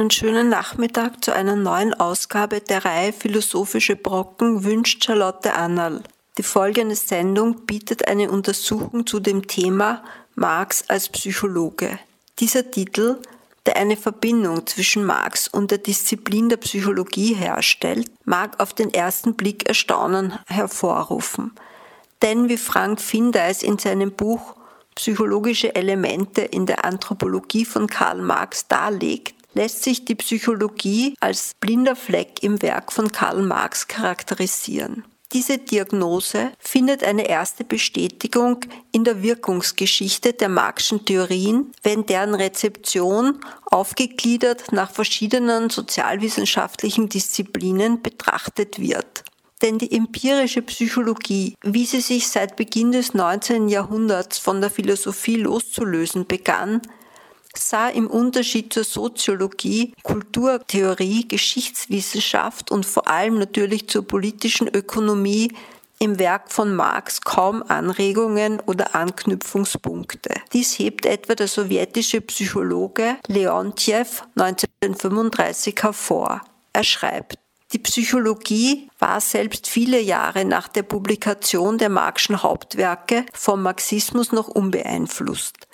Einen schönen Nachmittag zu einer neuen Ausgabe der Reihe Philosophische Brocken wünscht Charlotte Annal. Die folgende Sendung bietet eine Untersuchung zu dem Thema Marx als Psychologe. Dieser Titel der eine Verbindung zwischen Marx und der Disziplin der Psychologie herstellt, mag auf den ersten Blick Erstaunen hervorrufen. Denn wie Frank Findeis in seinem Buch Psychologische Elemente in der Anthropologie von Karl Marx darlegt, lässt sich die Psychologie als blinder Fleck im Werk von Karl Marx charakterisieren. Diese Diagnose findet eine erste Bestätigung in der Wirkungsgeschichte der Marxischen Theorien, wenn deren Rezeption aufgegliedert nach verschiedenen sozialwissenschaftlichen Disziplinen betrachtet wird. Denn die empirische Psychologie, wie sie sich seit Beginn des 19. Jahrhunderts von der Philosophie loszulösen begann, sah im Unterschied zur Soziologie, Kulturtheorie, Geschichtswissenschaft und vor allem natürlich zur politischen Ökonomie im Werk von Marx kaum Anregungen oder Anknüpfungspunkte. Dies hebt etwa der sowjetische Psychologe Leontjew 1935 hervor. Er schreibt, die Psychologie war selbst viele Jahre nach der Publikation der Marxischen Hauptwerke vom Marxismus noch unbeeinflusst.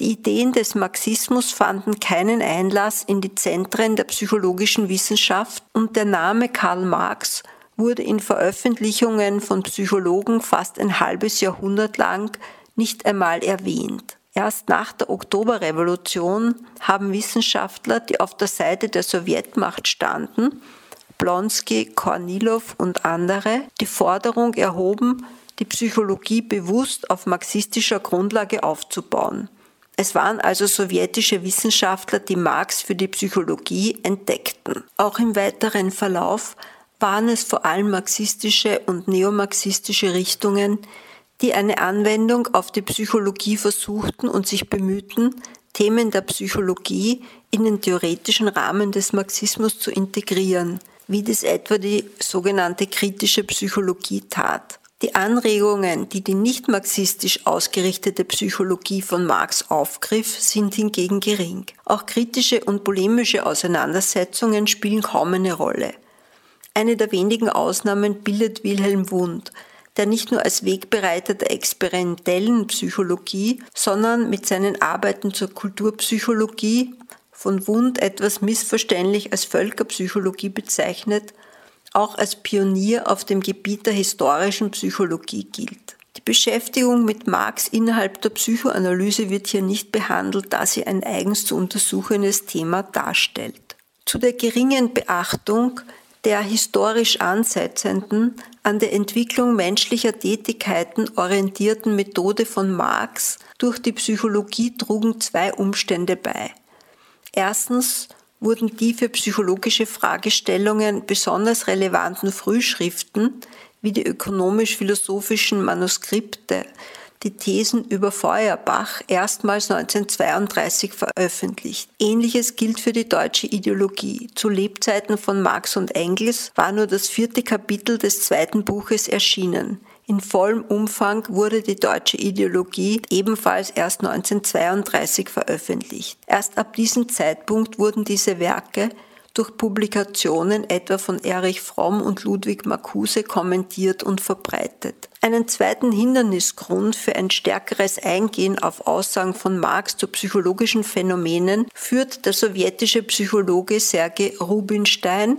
Die Ideen des Marxismus fanden keinen Einlass in die Zentren der psychologischen Wissenschaft und der Name Karl Marx wurde in Veröffentlichungen von Psychologen fast ein halbes Jahrhundert lang nicht einmal erwähnt. Erst nach der Oktoberrevolution haben Wissenschaftler, die auf der Seite der Sowjetmacht standen, Blonsky, Kornilow und andere, die Forderung erhoben, die Psychologie bewusst auf marxistischer Grundlage aufzubauen. Es waren also sowjetische Wissenschaftler, die Marx für die Psychologie entdeckten. Auch im weiteren Verlauf waren es vor allem marxistische und neomarxistische Richtungen, die eine Anwendung auf die Psychologie versuchten und sich bemühten, Themen der Psychologie in den theoretischen Rahmen des Marxismus zu integrieren, wie das etwa die sogenannte kritische Psychologie tat. Die Anregungen, die die nicht marxistisch ausgerichtete Psychologie von Marx aufgriff, sind hingegen gering. Auch kritische und polemische Auseinandersetzungen spielen kaum eine Rolle. Eine der wenigen Ausnahmen bildet Wilhelm Wundt, der nicht nur als Wegbereiter der experimentellen Psychologie, sondern mit seinen Arbeiten zur Kulturpsychologie, von Wundt etwas missverständlich als Völkerpsychologie bezeichnet, auch als Pionier auf dem Gebiet der historischen Psychologie gilt. Die Beschäftigung mit Marx innerhalb der Psychoanalyse wird hier nicht behandelt, da sie ein eigens zu untersuchendes Thema darstellt. Zu der geringen Beachtung der historisch ansetzenden, an der Entwicklung menschlicher Tätigkeiten orientierten Methode von Marx durch die Psychologie trugen zwei Umstände bei. Erstens wurden die für psychologische Fragestellungen besonders relevanten Frühschriften wie die ökonomisch-philosophischen Manuskripte, die Thesen über Feuerbach erstmals 1932 veröffentlicht. Ähnliches gilt für die deutsche Ideologie. Zu Lebzeiten von Marx und Engels war nur das vierte Kapitel des zweiten Buches erschienen. In vollem Umfang wurde die deutsche Ideologie ebenfalls erst 1932 veröffentlicht. Erst ab diesem Zeitpunkt wurden diese Werke durch Publikationen etwa von Erich Fromm und Ludwig Marcuse kommentiert und verbreitet. Einen zweiten Hindernisgrund für ein stärkeres Eingehen auf Aussagen von Marx zu psychologischen Phänomenen führt der sowjetische Psychologe Sergei Rubinstein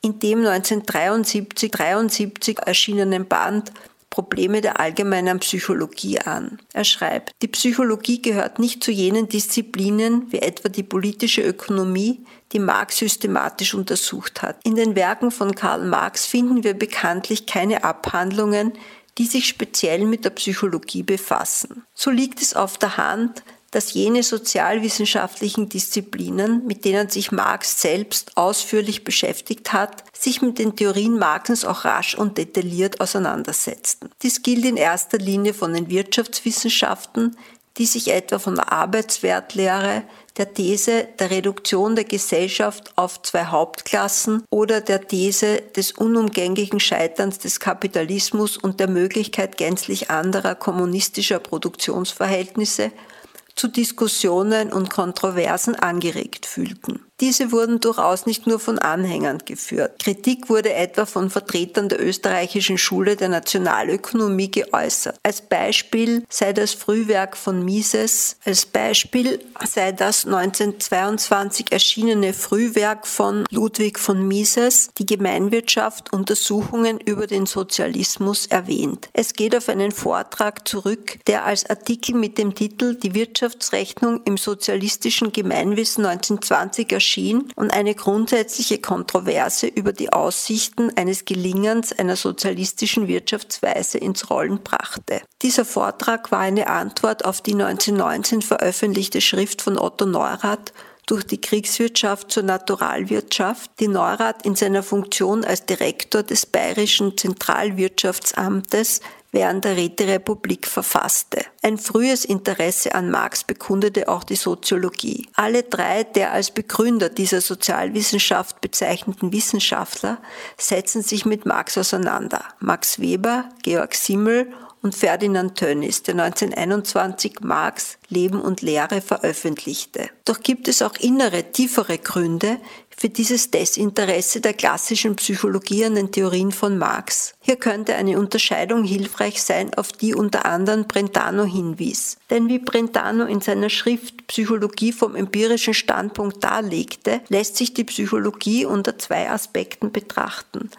in dem 1973 73 erschienenen Band Probleme der allgemeinen Psychologie an. Er schreibt, die Psychologie gehört nicht zu jenen Disziplinen wie etwa die politische Ökonomie, die Marx systematisch untersucht hat. In den Werken von Karl Marx finden wir bekanntlich keine Abhandlungen, die sich speziell mit der Psychologie befassen. So liegt es auf der Hand, dass jene sozialwissenschaftlichen Disziplinen, mit denen sich Marx selbst ausführlich beschäftigt hat, sich mit den Theorien Marxens auch rasch und detailliert auseinandersetzten. Dies gilt in erster Linie von den Wirtschaftswissenschaften, die sich etwa von der Arbeitswertlehre, der These der Reduktion der Gesellschaft auf zwei Hauptklassen oder der These des unumgänglichen Scheiterns des Kapitalismus und der Möglichkeit gänzlich anderer kommunistischer Produktionsverhältnisse zu Diskussionen und Kontroversen angeregt fühlten. Diese wurden durchaus nicht nur von Anhängern geführt. Kritik wurde etwa von Vertretern der österreichischen Schule der Nationalökonomie geäußert. Als Beispiel sei das Frühwerk von Mises, als Beispiel sei das 1922 erschienene Frühwerk von Ludwig von Mises, die Gemeinwirtschaft Untersuchungen über den Sozialismus erwähnt. Es geht auf einen Vortrag zurück, der als Artikel mit dem Titel Die Wirtschaftsrechnung im sozialistischen Gemeinwissen 1920 erschien erschien und eine grundsätzliche Kontroverse über die Aussichten eines Gelingens einer sozialistischen Wirtschaftsweise ins Rollen brachte. Dieser Vortrag war eine Antwort auf die 1919 veröffentlichte Schrift von Otto Neurath durch die Kriegswirtschaft zur Naturalwirtschaft, die Neurath in seiner Funktion als Direktor des Bayerischen Zentralwirtschaftsamtes während der Räterepublik verfasste. Ein frühes Interesse an Marx bekundete auch die Soziologie. Alle drei der als Begründer dieser Sozialwissenschaft bezeichneten Wissenschaftler setzen sich mit Marx auseinander. Max Weber, Georg Simmel und Ferdinand Tönnies, der 1921 Marx Leben und Lehre veröffentlichte. Doch gibt es auch innere, tiefere Gründe für dieses Desinteresse der klassischen Psychologie an den Theorien von Marx. Hier könnte eine Unterscheidung hilfreich sein, auf die unter anderem Brentano hinwies. Denn wie Brentano in seiner Schrift Psychologie vom empirischen Standpunkt darlegte, lässt sich die Psychologie unter zwei Aspekten betrachten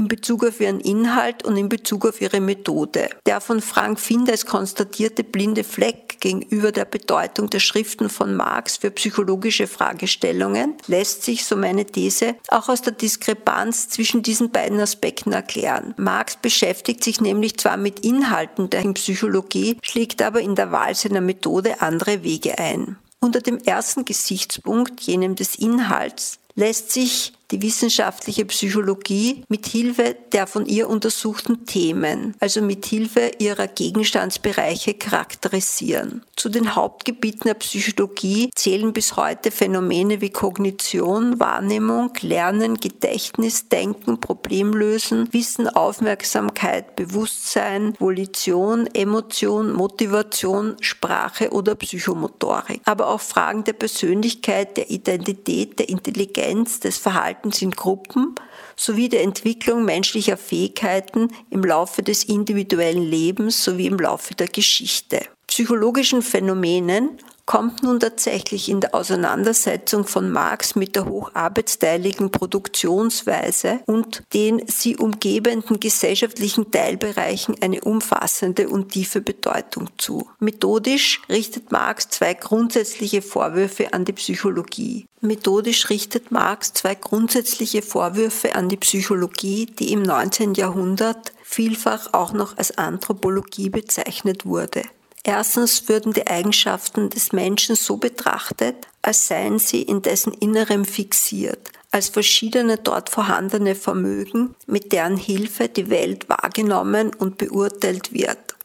in Bezug auf ihren Inhalt und in Bezug auf ihre Methode. Der von Frank Findes konstatierte blinde Fleck gegenüber der Bedeutung der Schriften von Marx für psychologische Fragestellungen lässt sich, so meine These, auch aus der Diskrepanz zwischen diesen beiden Aspekten erklären. Marx beschäftigt sich nämlich zwar mit Inhalten der Psychologie, schlägt aber in der Wahl seiner Methode andere Wege ein. Unter dem ersten Gesichtspunkt, jenem des Inhalts, lässt sich die wissenschaftliche Psychologie mit Hilfe der von ihr untersuchten Themen, also mit Hilfe ihrer Gegenstandsbereiche charakterisieren. Zu den Hauptgebieten der Psychologie zählen bis heute Phänomene wie Kognition, Wahrnehmung, Lernen, Gedächtnis, Denken, Problemlösen, Wissen, Aufmerksamkeit, Bewusstsein, Volition, Emotion, Motivation, Sprache oder Psychomotorik. Aber auch Fragen der Persönlichkeit, der Identität, der Intelligenz, des Verhaltens, Verhaltens in Gruppen sowie der Entwicklung menschlicher Fähigkeiten im Laufe des individuellen Lebens sowie im Laufe der Geschichte. Psychologischen Phänomenen kommt nun tatsächlich in der Auseinandersetzung von Marx mit der hocharbeitsteiligen Produktionsweise und den sie umgebenden gesellschaftlichen Teilbereichen eine umfassende und tiefe Bedeutung zu. Methodisch richtet Marx zwei grundsätzliche Vorwürfe an die Psychologie. Methodisch richtet Marx zwei grundsätzliche Vorwürfe an die Psychologie, die im 19. Jahrhundert vielfach auch noch als Anthropologie bezeichnet wurde. Erstens würden die Eigenschaften des Menschen so betrachtet, als seien sie in dessen Innerem fixiert, als verschiedene dort vorhandene Vermögen, mit deren Hilfe die Welt wahrgenommen und beurteilt wird.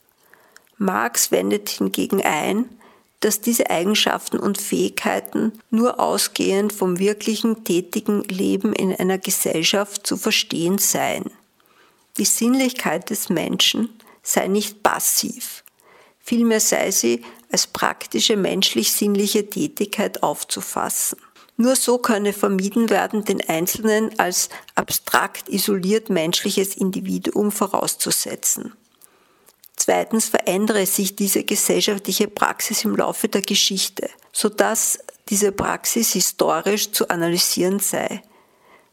Marx wendet hingegen ein, dass diese Eigenschaften und Fähigkeiten nur ausgehend vom wirklichen tätigen Leben in einer Gesellschaft zu verstehen seien. Die Sinnlichkeit des Menschen sei nicht passiv, vielmehr sei sie als praktische menschlich-sinnliche Tätigkeit aufzufassen. Nur so könne vermieden werden, den Einzelnen als abstrakt isoliert menschliches Individuum vorauszusetzen. Zweitens verändere sich diese gesellschaftliche Praxis im Laufe der Geschichte, sodass diese Praxis historisch zu analysieren sei.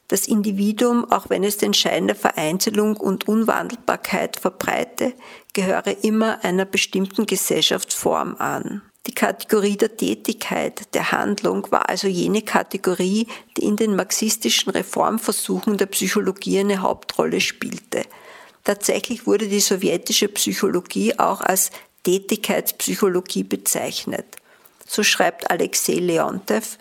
Das Individuum, auch wenn es den Schein der Vereinzelung und Unwandelbarkeit verbreite, gehöre immer einer bestimmten Gesellschaftsform an. Die Kategorie der Tätigkeit, der Handlung war also jene Kategorie, die in den marxistischen Reformversuchen der Psychologie eine Hauptrolle spielte. Tatsächlich wurde die sowjetische Psychologie auch als Tätigkeitspsychologie bezeichnet. so schreibt Alexei Leontev,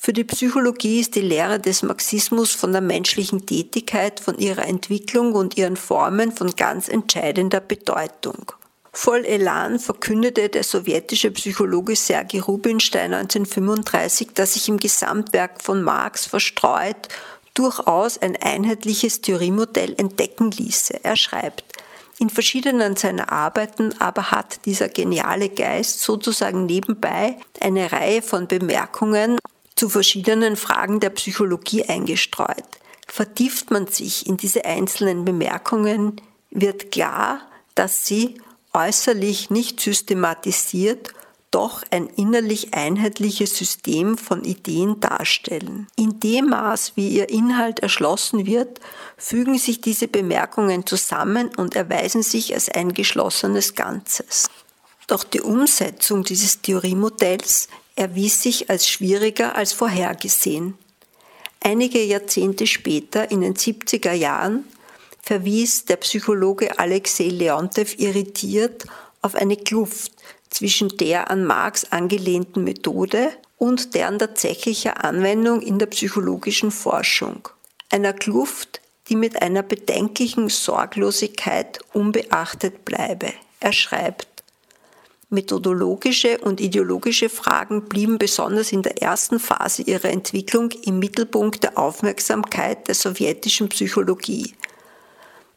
für die Psychologie ist die Lehre des Marxismus von der menschlichen Tätigkeit, von ihrer Entwicklung und ihren Formen von ganz entscheidender Bedeutung. Voll Elan verkündete der sowjetische Psychologe Sergei Rubinstein 1935, dass sich im Gesamtwerk von Marx verstreut durchaus ein einheitliches Theoriemodell entdecken ließe. Er schreibt, in verschiedenen seiner Arbeiten aber hat dieser geniale Geist sozusagen nebenbei eine Reihe von Bemerkungen zu verschiedenen Fragen der Psychologie eingestreut. Vertieft man sich in diese einzelnen Bemerkungen, wird klar, dass sie äußerlich nicht systematisiert, doch ein innerlich einheitliches System von Ideen darstellen. In dem Maß, wie ihr Inhalt erschlossen wird, fügen sich diese Bemerkungen zusammen und erweisen sich als ein geschlossenes Ganzes. Doch die Umsetzung dieses Theoriemodells erwies sich als schwieriger als vorhergesehen. Einige Jahrzehnte später, in den 70er Jahren, verwies der Psychologe Alexei Leontev irritiert auf eine Kluft zwischen der an Marx angelehnten Methode und deren tatsächlicher Anwendung in der psychologischen Forschung. Einer Kluft, die mit einer bedenklichen Sorglosigkeit unbeachtet bleibe. Er schreibt, Methodologische und ideologische Fragen blieben besonders in der ersten Phase ihrer Entwicklung im Mittelpunkt der Aufmerksamkeit der sowjetischen Psychologie.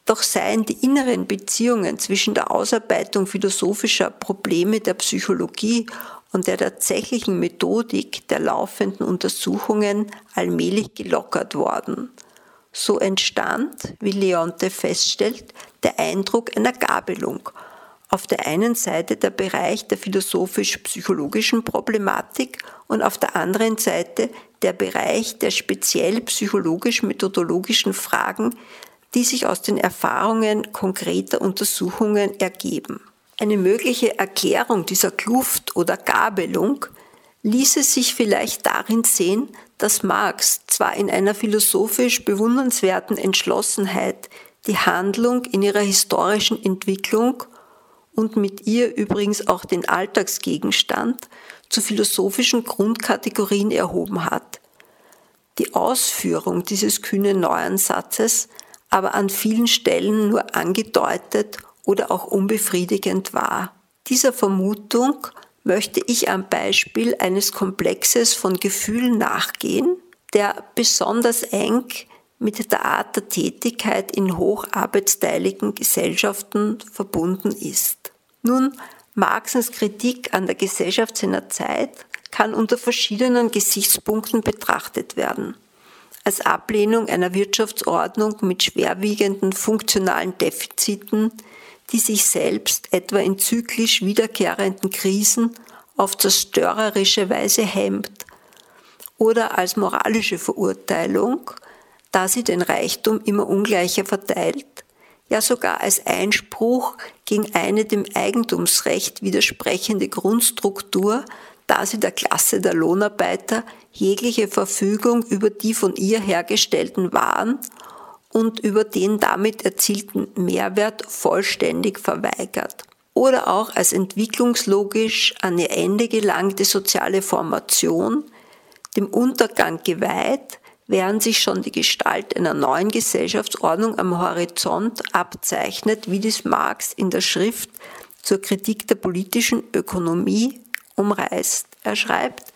Doch seien die inneren Beziehungen zwischen der Ausarbeitung philosophischer Probleme der Psychologie und der tatsächlichen Methodik der laufenden Untersuchungen allmählich gelockert worden. So entstand, wie Leonte feststellt, der Eindruck einer Gabelung – auf der einen Seite der Bereich der philosophisch-psychologischen Problematik und auf der anderen Seite der Bereich der speziell psychologisch-methodologischen Fragen, die sich aus den Erfahrungen konkreter Untersuchungen ergeben. Eine mögliche Erklärung dieser Kluft oder Gabelung ließe sich vielleicht darin sehen, dass Marx zwar in einer philosophisch bewundernswerten Entschlossenheit die Handlung in ihrer historischen Entwicklung und mit ihr übrigens auch den Alltagsgegenstand zu philosophischen Grundkategorien erhoben hat. Die Ausführung dieses kühnen neuen Satzes aber an vielen Stellen nur angedeutet oder auch unbefriedigend war. Dieser Vermutung möchte ich am Beispiel eines Komplexes von Gefühlen nachgehen, der besonders eng mit der Art der Tätigkeit in hocharbeitsteiligen Gesellschaften verbunden ist. Nun, Marxens Kritik an der Gesellschaft seiner Zeit kann unter verschiedenen Gesichtspunkten betrachtet werden. Als Ablehnung einer Wirtschaftsordnung mit schwerwiegenden funktionalen Defiziten, die sich selbst etwa in zyklisch wiederkehrenden Krisen auf zerstörerische Weise hemmt, oder als moralische Verurteilung, da sie den Reichtum immer ungleicher verteilt, ja sogar als Einspruch gegen eine dem Eigentumsrecht widersprechende Grundstruktur, da sie der Klasse der Lohnarbeiter jegliche Verfügung über die von ihr hergestellten Waren und über den damit erzielten Mehrwert vollständig verweigert. Oder auch als entwicklungslogisch an ihr Ende gelangte soziale Formation, dem Untergang geweiht, während sich schon die Gestalt einer neuen Gesellschaftsordnung am Horizont abzeichnet, wie dies Marx in der Schrift zur Kritik der politischen Ökonomie umreißt. Er schreibt,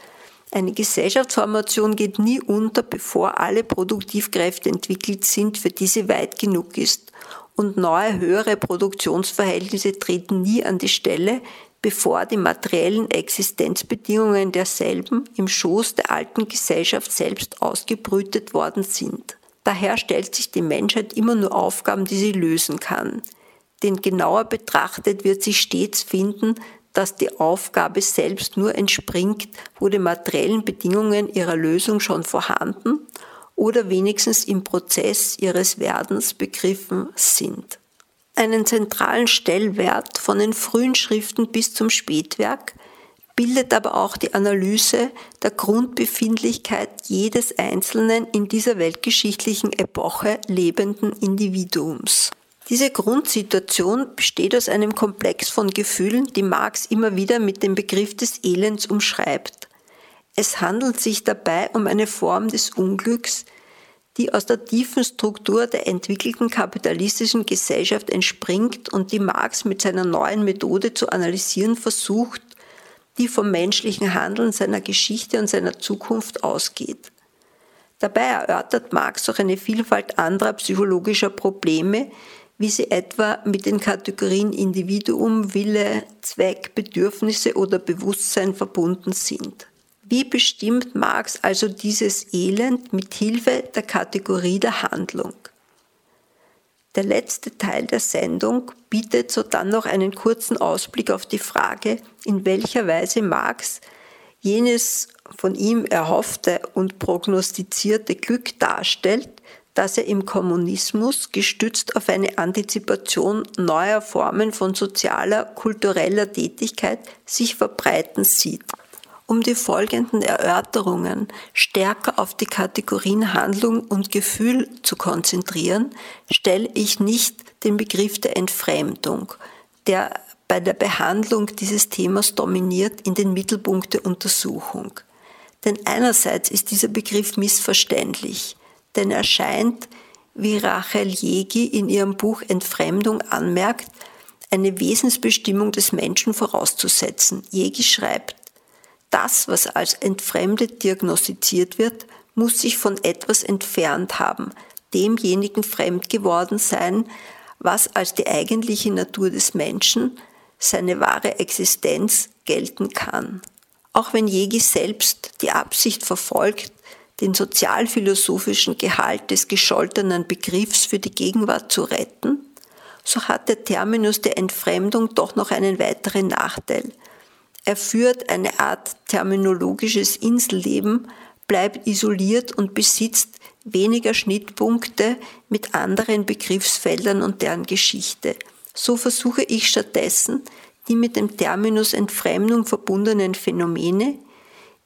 eine Gesellschaftsformation geht nie unter, bevor alle Produktivkräfte entwickelt sind, für die sie weit genug ist. Und neue, höhere Produktionsverhältnisse treten nie an die Stelle, bevor die materiellen Existenzbedingungen derselben im Schoß der alten Gesellschaft selbst ausgebrütet worden sind. Daher stellt sich die Menschheit immer nur Aufgaben, die sie lösen kann. Denn genauer betrachtet wird sie stets finden, dass die Aufgabe selbst nur entspringt, wo die materiellen Bedingungen ihrer Lösung schon vorhanden oder wenigstens im Prozess ihres Werdens begriffen sind. Einen zentralen Stellwert von den frühen Schriften bis zum Spätwerk bildet aber auch die Analyse der Grundbefindlichkeit jedes einzelnen in dieser weltgeschichtlichen Epoche lebenden Individuums. Diese Grundsituation besteht aus einem Komplex von Gefühlen, die Marx immer wieder mit dem Begriff des Elends umschreibt. Es handelt sich dabei um eine Form des Unglücks, die aus der tiefen Struktur der entwickelten kapitalistischen Gesellschaft entspringt und die Marx mit seiner neuen Methode zu analysieren versucht, die vom menschlichen Handeln seiner Geschichte und seiner Zukunft ausgeht. Dabei erörtert Marx auch eine Vielfalt anderer psychologischer Probleme, wie sie etwa mit den Kategorien Individuum, Wille, Zweck, Bedürfnisse oder Bewusstsein verbunden sind. Wie bestimmt Marx also dieses Elend mit Hilfe der Kategorie der Handlung? Der letzte Teil der Sendung bietet so dann noch einen kurzen Ausblick auf die Frage, in welcher Weise Marx jenes von ihm erhoffte und prognostizierte Glück darstellt, das er im Kommunismus gestützt auf eine Antizipation neuer Formen von sozialer, kultureller Tätigkeit sich verbreiten sieht. Um die folgenden Erörterungen stärker auf die Kategorien Handlung und Gefühl zu konzentrieren, stelle ich nicht den Begriff der Entfremdung, der bei der Behandlung dieses Themas dominiert, in den Mittelpunkt der Untersuchung. Denn einerseits ist dieser Begriff missverständlich, denn er scheint, wie Rachel Jegi in ihrem Buch Entfremdung anmerkt, eine Wesensbestimmung des Menschen vorauszusetzen. Jegi schreibt, das, was als entfremdet diagnostiziert wird, muss sich von etwas entfernt haben, demjenigen fremd geworden sein, was als die eigentliche Natur des Menschen, seine wahre Existenz gelten kann. Auch wenn Jegi selbst die Absicht verfolgt, den sozialphilosophischen Gehalt des gescholtenen Begriffs für die Gegenwart zu retten, so hat der Terminus der Entfremdung doch noch einen weiteren Nachteil – er führt eine Art terminologisches Inselleben, bleibt isoliert und besitzt weniger Schnittpunkte mit anderen Begriffsfeldern und deren Geschichte. So versuche ich stattdessen, die mit dem Terminus Entfremdung verbundenen Phänomene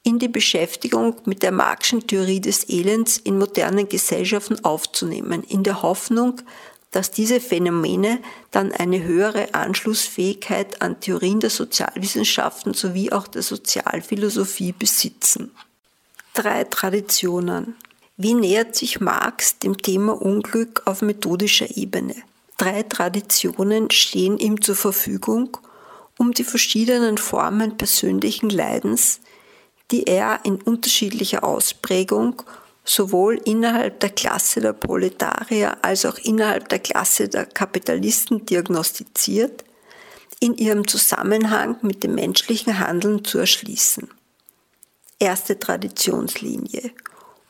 in die Beschäftigung mit der Marxischen Theorie des Elends in modernen Gesellschaften aufzunehmen, in der Hoffnung, dass diese Phänomene dann eine höhere Anschlussfähigkeit an Theorien der Sozialwissenschaften sowie auch der Sozialphilosophie besitzen. Drei Traditionen. Wie nähert sich Marx dem Thema Unglück auf methodischer Ebene? Drei Traditionen stehen ihm zur Verfügung, um die verschiedenen Formen persönlichen Leidens, die er in unterschiedlicher Ausprägung sowohl innerhalb der Klasse der Proletarier als auch innerhalb der Klasse der Kapitalisten diagnostiziert, in ihrem Zusammenhang mit dem menschlichen Handeln zu erschließen. Erste Traditionslinie.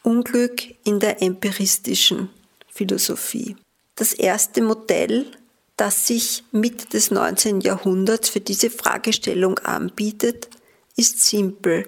Unglück in der empiristischen Philosophie. Das erste Modell, das sich Mitte des 19. Jahrhunderts für diese Fragestellung anbietet, ist simpel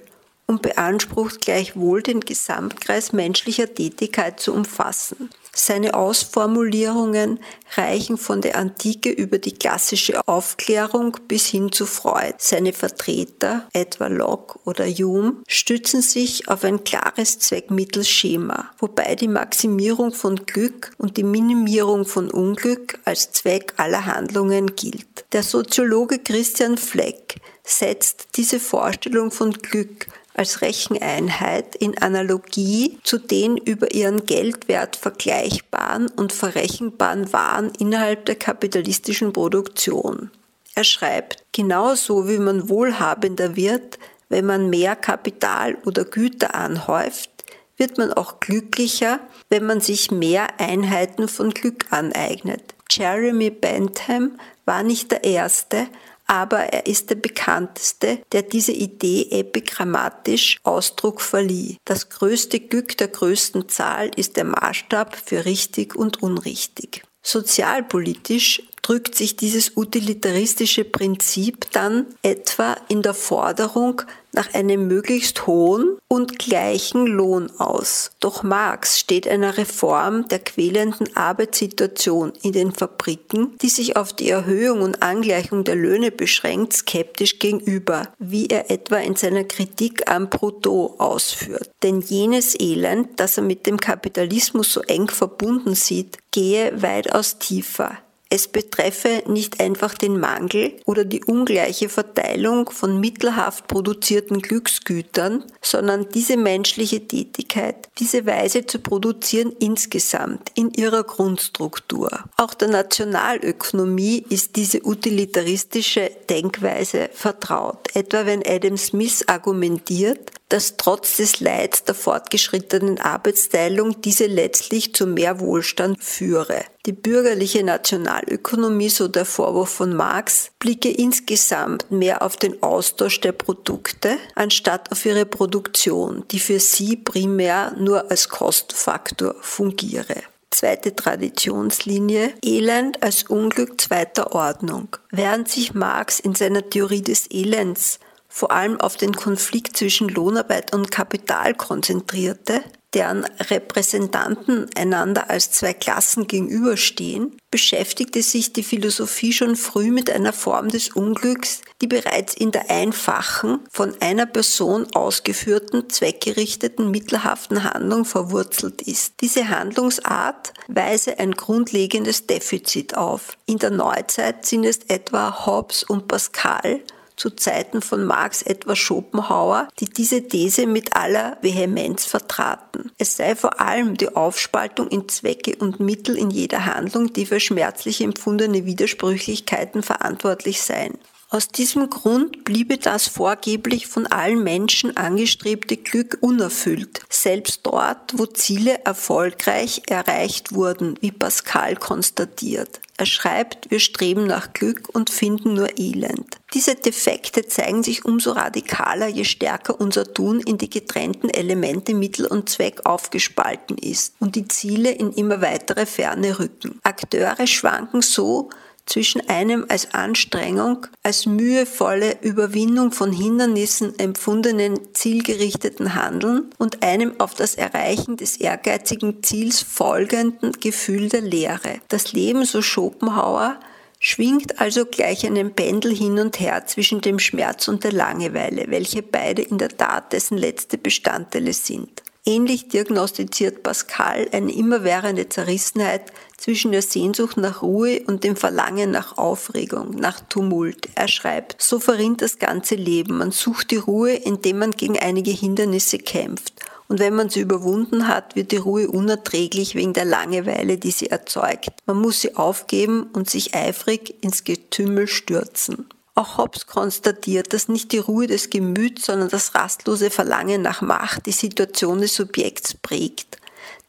und beansprucht gleichwohl den Gesamtkreis menschlicher Tätigkeit zu umfassen. Seine Ausformulierungen reichen von der Antike über die klassische Aufklärung bis hin zu Freud. Seine Vertreter, etwa Locke oder Hume, stützen sich auf ein klares Zweckmittelschema, wobei die Maximierung von Glück und die Minimierung von Unglück als Zweck aller Handlungen gilt. Der Soziologe Christian Fleck setzt diese Vorstellung von Glück als Recheneinheit in Analogie zu den über ihren Geldwert vergleichbaren und verrechenbaren Waren innerhalb der kapitalistischen Produktion. Er schreibt, genauso wie man wohlhabender wird, wenn man mehr Kapital oder Güter anhäuft, wird man auch glücklicher, wenn man sich mehr Einheiten von Glück aneignet. Jeremy Bentham war nicht der Erste, aber er ist der bekannteste, der diese Idee epigrammatisch Ausdruck verlieh. Das größte Glück der größten Zahl ist der Maßstab für richtig und unrichtig. Sozialpolitisch drückt sich dieses utilitaristische Prinzip dann etwa in der Forderung nach einem möglichst hohen und gleichen Lohn aus. Doch Marx steht einer Reform der quälenden Arbeitssituation in den Fabriken, die sich auf die Erhöhung und Angleichung der Löhne beschränkt, skeptisch gegenüber, wie er etwa in seiner Kritik am Proto ausführt. Denn jenes Elend, das er mit dem Kapitalismus so eng verbunden sieht, gehe weitaus tiefer. Es betreffe nicht einfach den Mangel oder die ungleiche Verteilung von mittelhaft produzierten Glücksgütern, sondern diese menschliche Tätigkeit, diese Weise zu produzieren insgesamt in ihrer Grundstruktur. Auch der Nationalökonomie ist diese utilitaristische Denkweise vertraut. Etwa wenn Adam Smith argumentiert, dass trotz des Leids der fortgeschrittenen Arbeitsteilung diese letztlich zu mehr Wohlstand führe. Die bürgerliche Nationalökonomie, so der Vorwurf von Marx, blicke insgesamt mehr auf den Austausch der Produkte, anstatt auf ihre Produktion, die für sie primär nur als Kostfaktor fungiere. Zweite Traditionslinie, Elend als Unglück zweiter Ordnung. Während sich Marx in seiner Theorie des Elends vor allem auf den Konflikt zwischen Lohnarbeit und Kapital konzentrierte, deren Repräsentanten einander als zwei Klassen gegenüberstehen, beschäftigte sich die Philosophie schon früh mit einer Form des Unglücks, die bereits in der einfachen, von einer Person ausgeführten, zweckgerichteten, mittelhaften Handlung verwurzelt ist. Diese Handlungsart weise ein grundlegendes Defizit auf. In der Neuzeit sind es etwa Hobbes und Pascal, zu Zeiten von Marx etwa Schopenhauer, die diese These mit aller Vehemenz vertraten. Es sei vor allem die Aufspaltung in Zwecke und Mittel in jeder Handlung, die für schmerzlich empfundene Widersprüchlichkeiten verantwortlich seien. Aus diesem Grund bliebe das vorgeblich von allen Menschen angestrebte Glück unerfüllt, selbst dort, wo Ziele erfolgreich erreicht wurden, wie Pascal konstatiert. Er schreibt, wir streben nach Glück und finden nur Elend. Diese Defekte zeigen sich umso radikaler, je stärker unser Tun in die getrennten Elemente Mittel und Zweck aufgespalten ist und die Ziele in immer weitere Ferne rücken. Akteure schwanken so zwischen einem als Anstrengung, als mühevolle Überwindung von Hindernissen empfundenen zielgerichteten Handeln und einem auf das Erreichen des ehrgeizigen Ziels folgenden Gefühl der Leere. Das Leben, so Schopenhauer, schwingt also gleich einem Pendel hin und her zwischen dem Schmerz und der Langeweile, welche beide in der Tat dessen letzte Bestandteile sind. Ähnlich diagnostiziert Pascal eine immerwährende Zerrissenheit zwischen der Sehnsucht nach Ruhe und dem Verlangen nach Aufregung, nach Tumult. Er schreibt, so verrinnt das ganze Leben. Man sucht die Ruhe, indem man gegen einige Hindernisse kämpft. Und wenn man sie überwunden hat, wird die Ruhe unerträglich wegen der Langeweile, die sie erzeugt. Man muss sie aufgeben und sich eifrig ins Getümmel stürzen. Auch Hobbes konstatiert, dass nicht die Ruhe des Gemüts, sondern das rastlose Verlangen nach Macht die Situation des Subjekts prägt,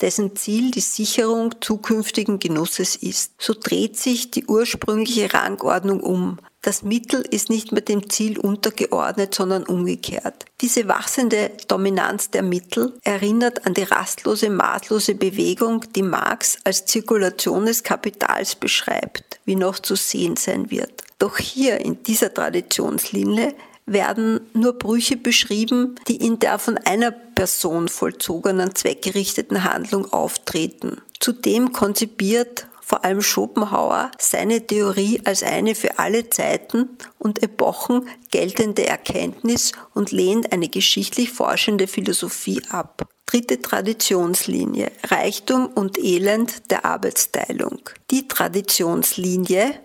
dessen Ziel die Sicherung zukünftigen Genusses ist. So dreht sich die ursprüngliche Rangordnung um. Das Mittel ist nicht mehr dem Ziel untergeordnet, sondern umgekehrt. Diese wachsende Dominanz der Mittel erinnert an die rastlose, maßlose Bewegung, die Marx als Zirkulation des Kapitals beschreibt, wie noch zu sehen sein wird. Doch hier in dieser Traditionslinie werden nur Brüche beschrieben, die in der von einer Person vollzogenen zweckgerichteten Handlung auftreten. Zudem konzipiert vor allem Schopenhauer seine Theorie als eine für alle Zeiten und Epochen geltende Erkenntnis und lehnt eine geschichtlich forschende Philosophie ab. Dritte Traditionslinie Reichtum und Elend der Arbeitsteilung. Die Traditionslinie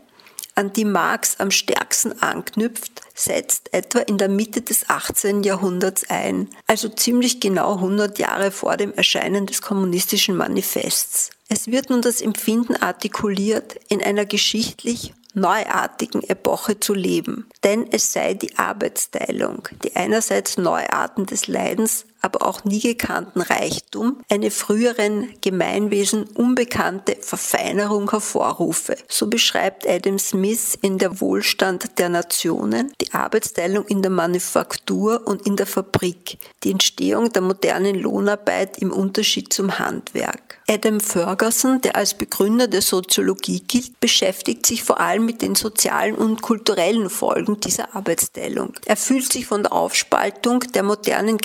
an die Marx am stärksten anknüpft, setzt etwa in der Mitte des 18. Jahrhunderts ein, also ziemlich genau 100 Jahre vor dem Erscheinen des kommunistischen Manifests. Es wird nun das Empfinden artikuliert, in einer geschichtlich neuartigen Epoche zu leben, denn es sei die Arbeitsteilung, die einerseits Neuarten des Leidens aber auch nie gekannten Reichtum, eine früheren Gemeinwesen unbekannte Verfeinerung hervorrufe. So beschreibt Adam Smith in Der Wohlstand der Nationen die Arbeitsteilung in der Manufaktur und in der Fabrik, die Entstehung der modernen Lohnarbeit im Unterschied zum Handwerk. Adam Ferguson, der als Begründer der Soziologie gilt, beschäftigt sich vor allem mit den sozialen und kulturellen Folgen dieser Arbeitsteilung. Er fühlt sich von der Aufspaltung der modernen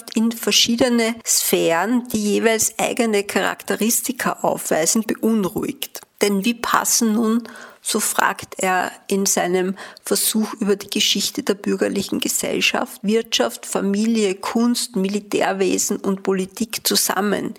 Gesellschaft in verschiedene Sphären, die jeweils eigene Charakteristika aufweisen, beunruhigt. Denn wie passen nun, so fragt er in seinem Versuch über die Geschichte der bürgerlichen Gesellschaft, Wirtschaft, Familie, Kunst, Militärwesen und Politik zusammen?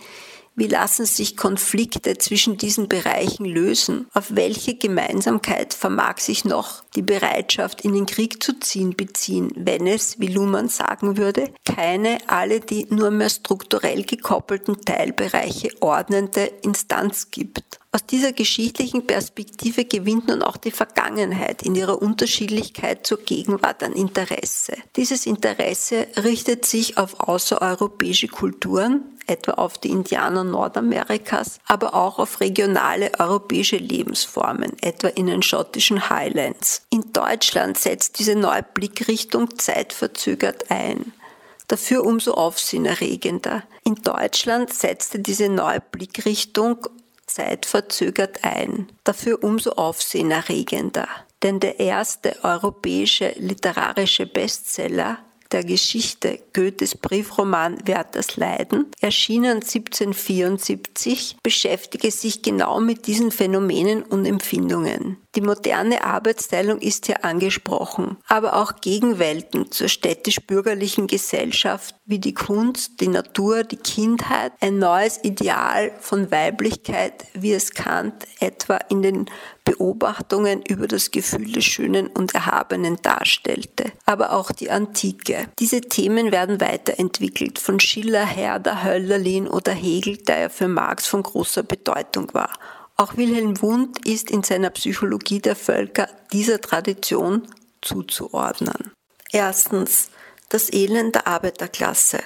Wie lassen sich Konflikte zwischen diesen Bereichen lösen? Auf welche Gemeinsamkeit vermag sich noch die Bereitschaft, in den Krieg zu ziehen, beziehen, wenn es, wie Luhmann sagen würde, keine alle die nur mehr strukturell gekoppelten Teilbereiche ordnende Instanz gibt? Aus dieser geschichtlichen Perspektive gewinnt nun auch die Vergangenheit in ihrer Unterschiedlichkeit zur Gegenwart an Interesse. Dieses Interesse richtet sich auf außereuropäische Kulturen, etwa auf die Indianer Nordamerikas, aber auch auf regionale europäische Lebensformen, etwa in den schottischen Highlands. In Deutschland setzt diese neue Blickrichtung zeitverzögert ein dafür umso aufsehenerregender. In Deutschland setzte diese neue Blickrichtung zeitverzögert ein, dafür umso aufsehenerregender. Denn der erste europäische literarische Bestseller der Geschichte Goethes Briefroman Werthers Leiden, erschienen 1774, beschäftige sich genau mit diesen Phänomenen und Empfindungen. Die moderne Arbeitsteilung ist hier angesprochen, aber auch Gegenwelten zur städtisch-bürgerlichen Gesellschaft wie die Kunst, die Natur, die Kindheit, ein neues Ideal von Weiblichkeit, wie es Kant etwa in den Beobachtungen über das Gefühl des Schönen und Erhabenen darstellte, aber auch die Antike. Diese Themen werden weiterentwickelt von Schiller, Herder, Hölderlin oder Hegel, der ja für Marx von großer Bedeutung war. Auch Wilhelm Wundt ist in seiner Psychologie der Völker dieser Tradition zuzuordnen. Erstens das Elend der Arbeiterklasse.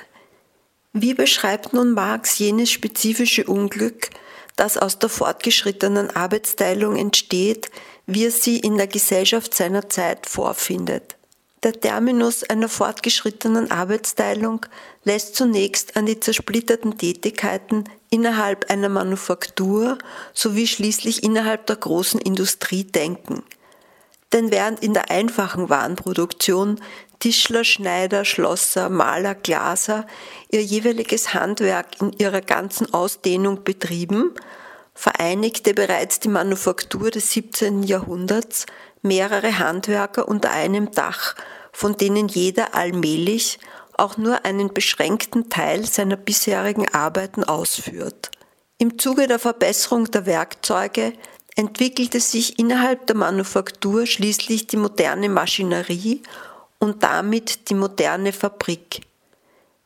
Wie beschreibt nun Marx jenes spezifische Unglück, das aus der fortgeschrittenen Arbeitsteilung entsteht, wie er sie in der Gesellschaft seiner Zeit vorfindet? Der Terminus einer fortgeschrittenen Arbeitsteilung lässt zunächst an die zersplitterten Tätigkeiten innerhalb einer Manufaktur sowie schließlich innerhalb der großen Industrie denken. Denn während in der einfachen Warenproduktion Tischler, Schneider, Schlosser, Maler, Glaser ihr jeweiliges Handwerk in ihrer ganzen Ausdehnung betrieben, vereinigte bereits die Manufaktur des 17. Jahrhunderts mehrere Handwerker unter einem Dach von denen jeder allmählich auch nur einen beschränkten Teil seiner bisherigen Arbeiten ausführt. Im Zuge der Verbesserung der Werkzeuge entwickelte sich innerhalb der Manufaktur schließlich die moderne Maschinerie und damit die moderne Fabrik.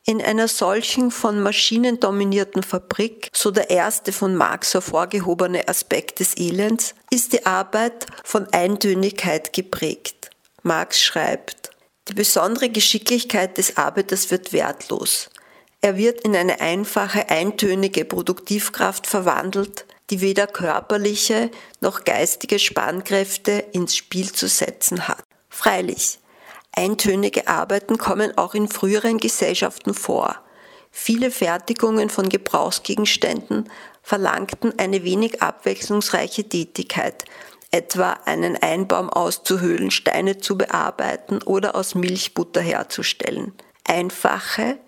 In einer solchen von Maschinen dominierten Fabrik, so der erste von Marx hervorgehobene Aspekt des Elends, ist die Arbeit von Eintönigkeit geprägt. Marx schreibt, die besondere Geschicklichkeit des Arbeiters wird wertlos. Er wird in eine einfache, eintönige Produktivkraft verwandelt, die weder körperliche noch geistige Spannkräfte ins Spiel zu setzen hat. Freilich, eintönige Arbeiten kommen auch in früheren Gesellschaften vor. Viele Fertigungen von Gebrauchsgegenständen verlangten eine wenig abwechslungsreiche Tätigkeit, etwa einen Einbaum auszuhöhlen, Steine zu bearbeiten oder aus Milchbutter herzustellen. Einfache,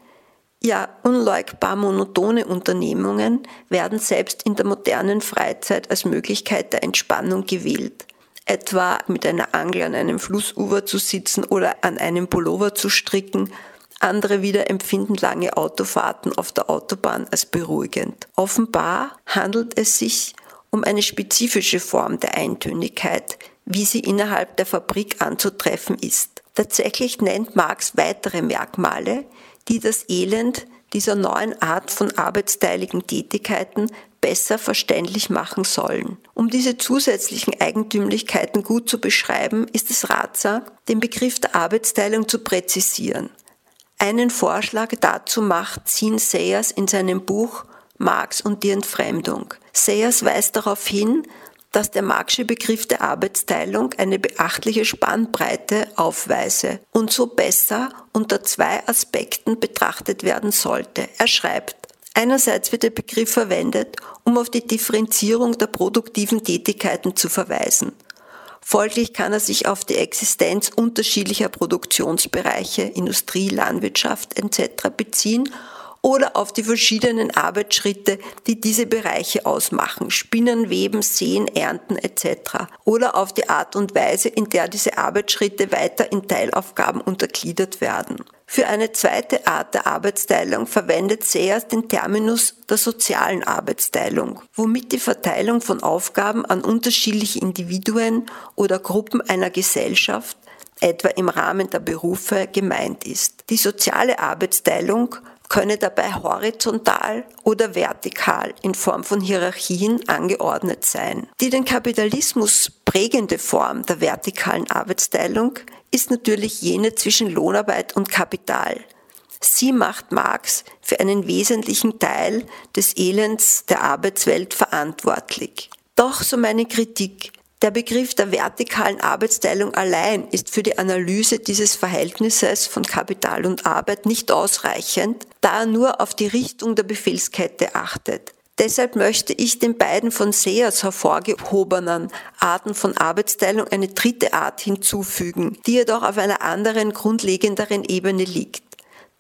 ja unleugbar monotone Unternehmungen werden selbst in der modernen Freizeit als Möglichkeit der Entspannung gewählt. Etwa mit einer Angel an einem Flussufer zu sitzen oder an einem Pullover zu stricken, andere wieder empfinden lange Autofahrten auf der Autobahn als beruhigend. Offenbar handelt es sich um eine spezifische Form der Eintönigkeit, wie sie innerhalb der Fabrik anzutreffen ist. Tatsächlich nennt Marx weitere Merkmale, die das Elend dieser neuen Art von arbeitsteiligen Tätigkeiten besser verständlich machen sollen. Um diese zusätzlichen Eigentümlichkeiten gut zu beschreiben, ist es ratsam, den Begriff der Arbeitsteilung zu präzisieren. Einen Vorschlag dazu macht Sean Sayers in seinem Buch Marx und die Entfremdung. Sayers weist darauf hin, dass der Marxische Begriff der Arbeitsteilung eine beachtliche Spannbreite aufweise und so besser unter zwei Aspekten betrachtet werden sollte. Er schreibt, Einerseits wird der Begriff verwendet, um auf die Differenzierung der produktiven Tätigkeiten zu verweisen. Folglich kann er sich auf die Existenz unterschiedlicher Produktionsbereiche, Industrie, Landwirtschaft etc. beziehen oder auf die verschiedenen Arbeitsschritte, die diese Bereiche ausmachen, Spinnen, Weben, Säen, Ernten etc. oder auf die Art und Weise, in der diese Arbeitsschritte weiter in Teilaufgaben untergliedert werden. Für eine zweite Art der Arbeitsteilung verwendet Sears den Terminus der sozialen Arbeitsteilung, womit die Verteilung von Aufgaben an unterschiedliche Individuen oder Gruppen einer Gesellschaft, etwa im Rahmen der Berufe, gemeint ist. Die soziale Arbeitsteilung könne dabei horizontal oder vertikal in Form von Hierarchien angeordnet sein. Die den Kapitalismus prägende Form der vertikalen Arbeitsteilung ist natürlich jene zwischen Lohnarbeit und Kapital. Sie macht Marx für einen wesentlichen Teil des Elends der Arbeitswelt verantwortlich. Doch, so meine Kritik, der Begriff der vertikalen Arbeitsteilung allein ist für die Analyse dieses Verhältnisses von Kapital und Arbeit nicht ausreichend, da er nur auf die Richtung der Befehlskette achtet. Deshalb möchte ich den beiden von Sears hervorgehobenen Arten von Arbeitsteilung eine dritte Art hinzufügen, die jedoch auf einer anderen, grundlegenderen Ebene liegt.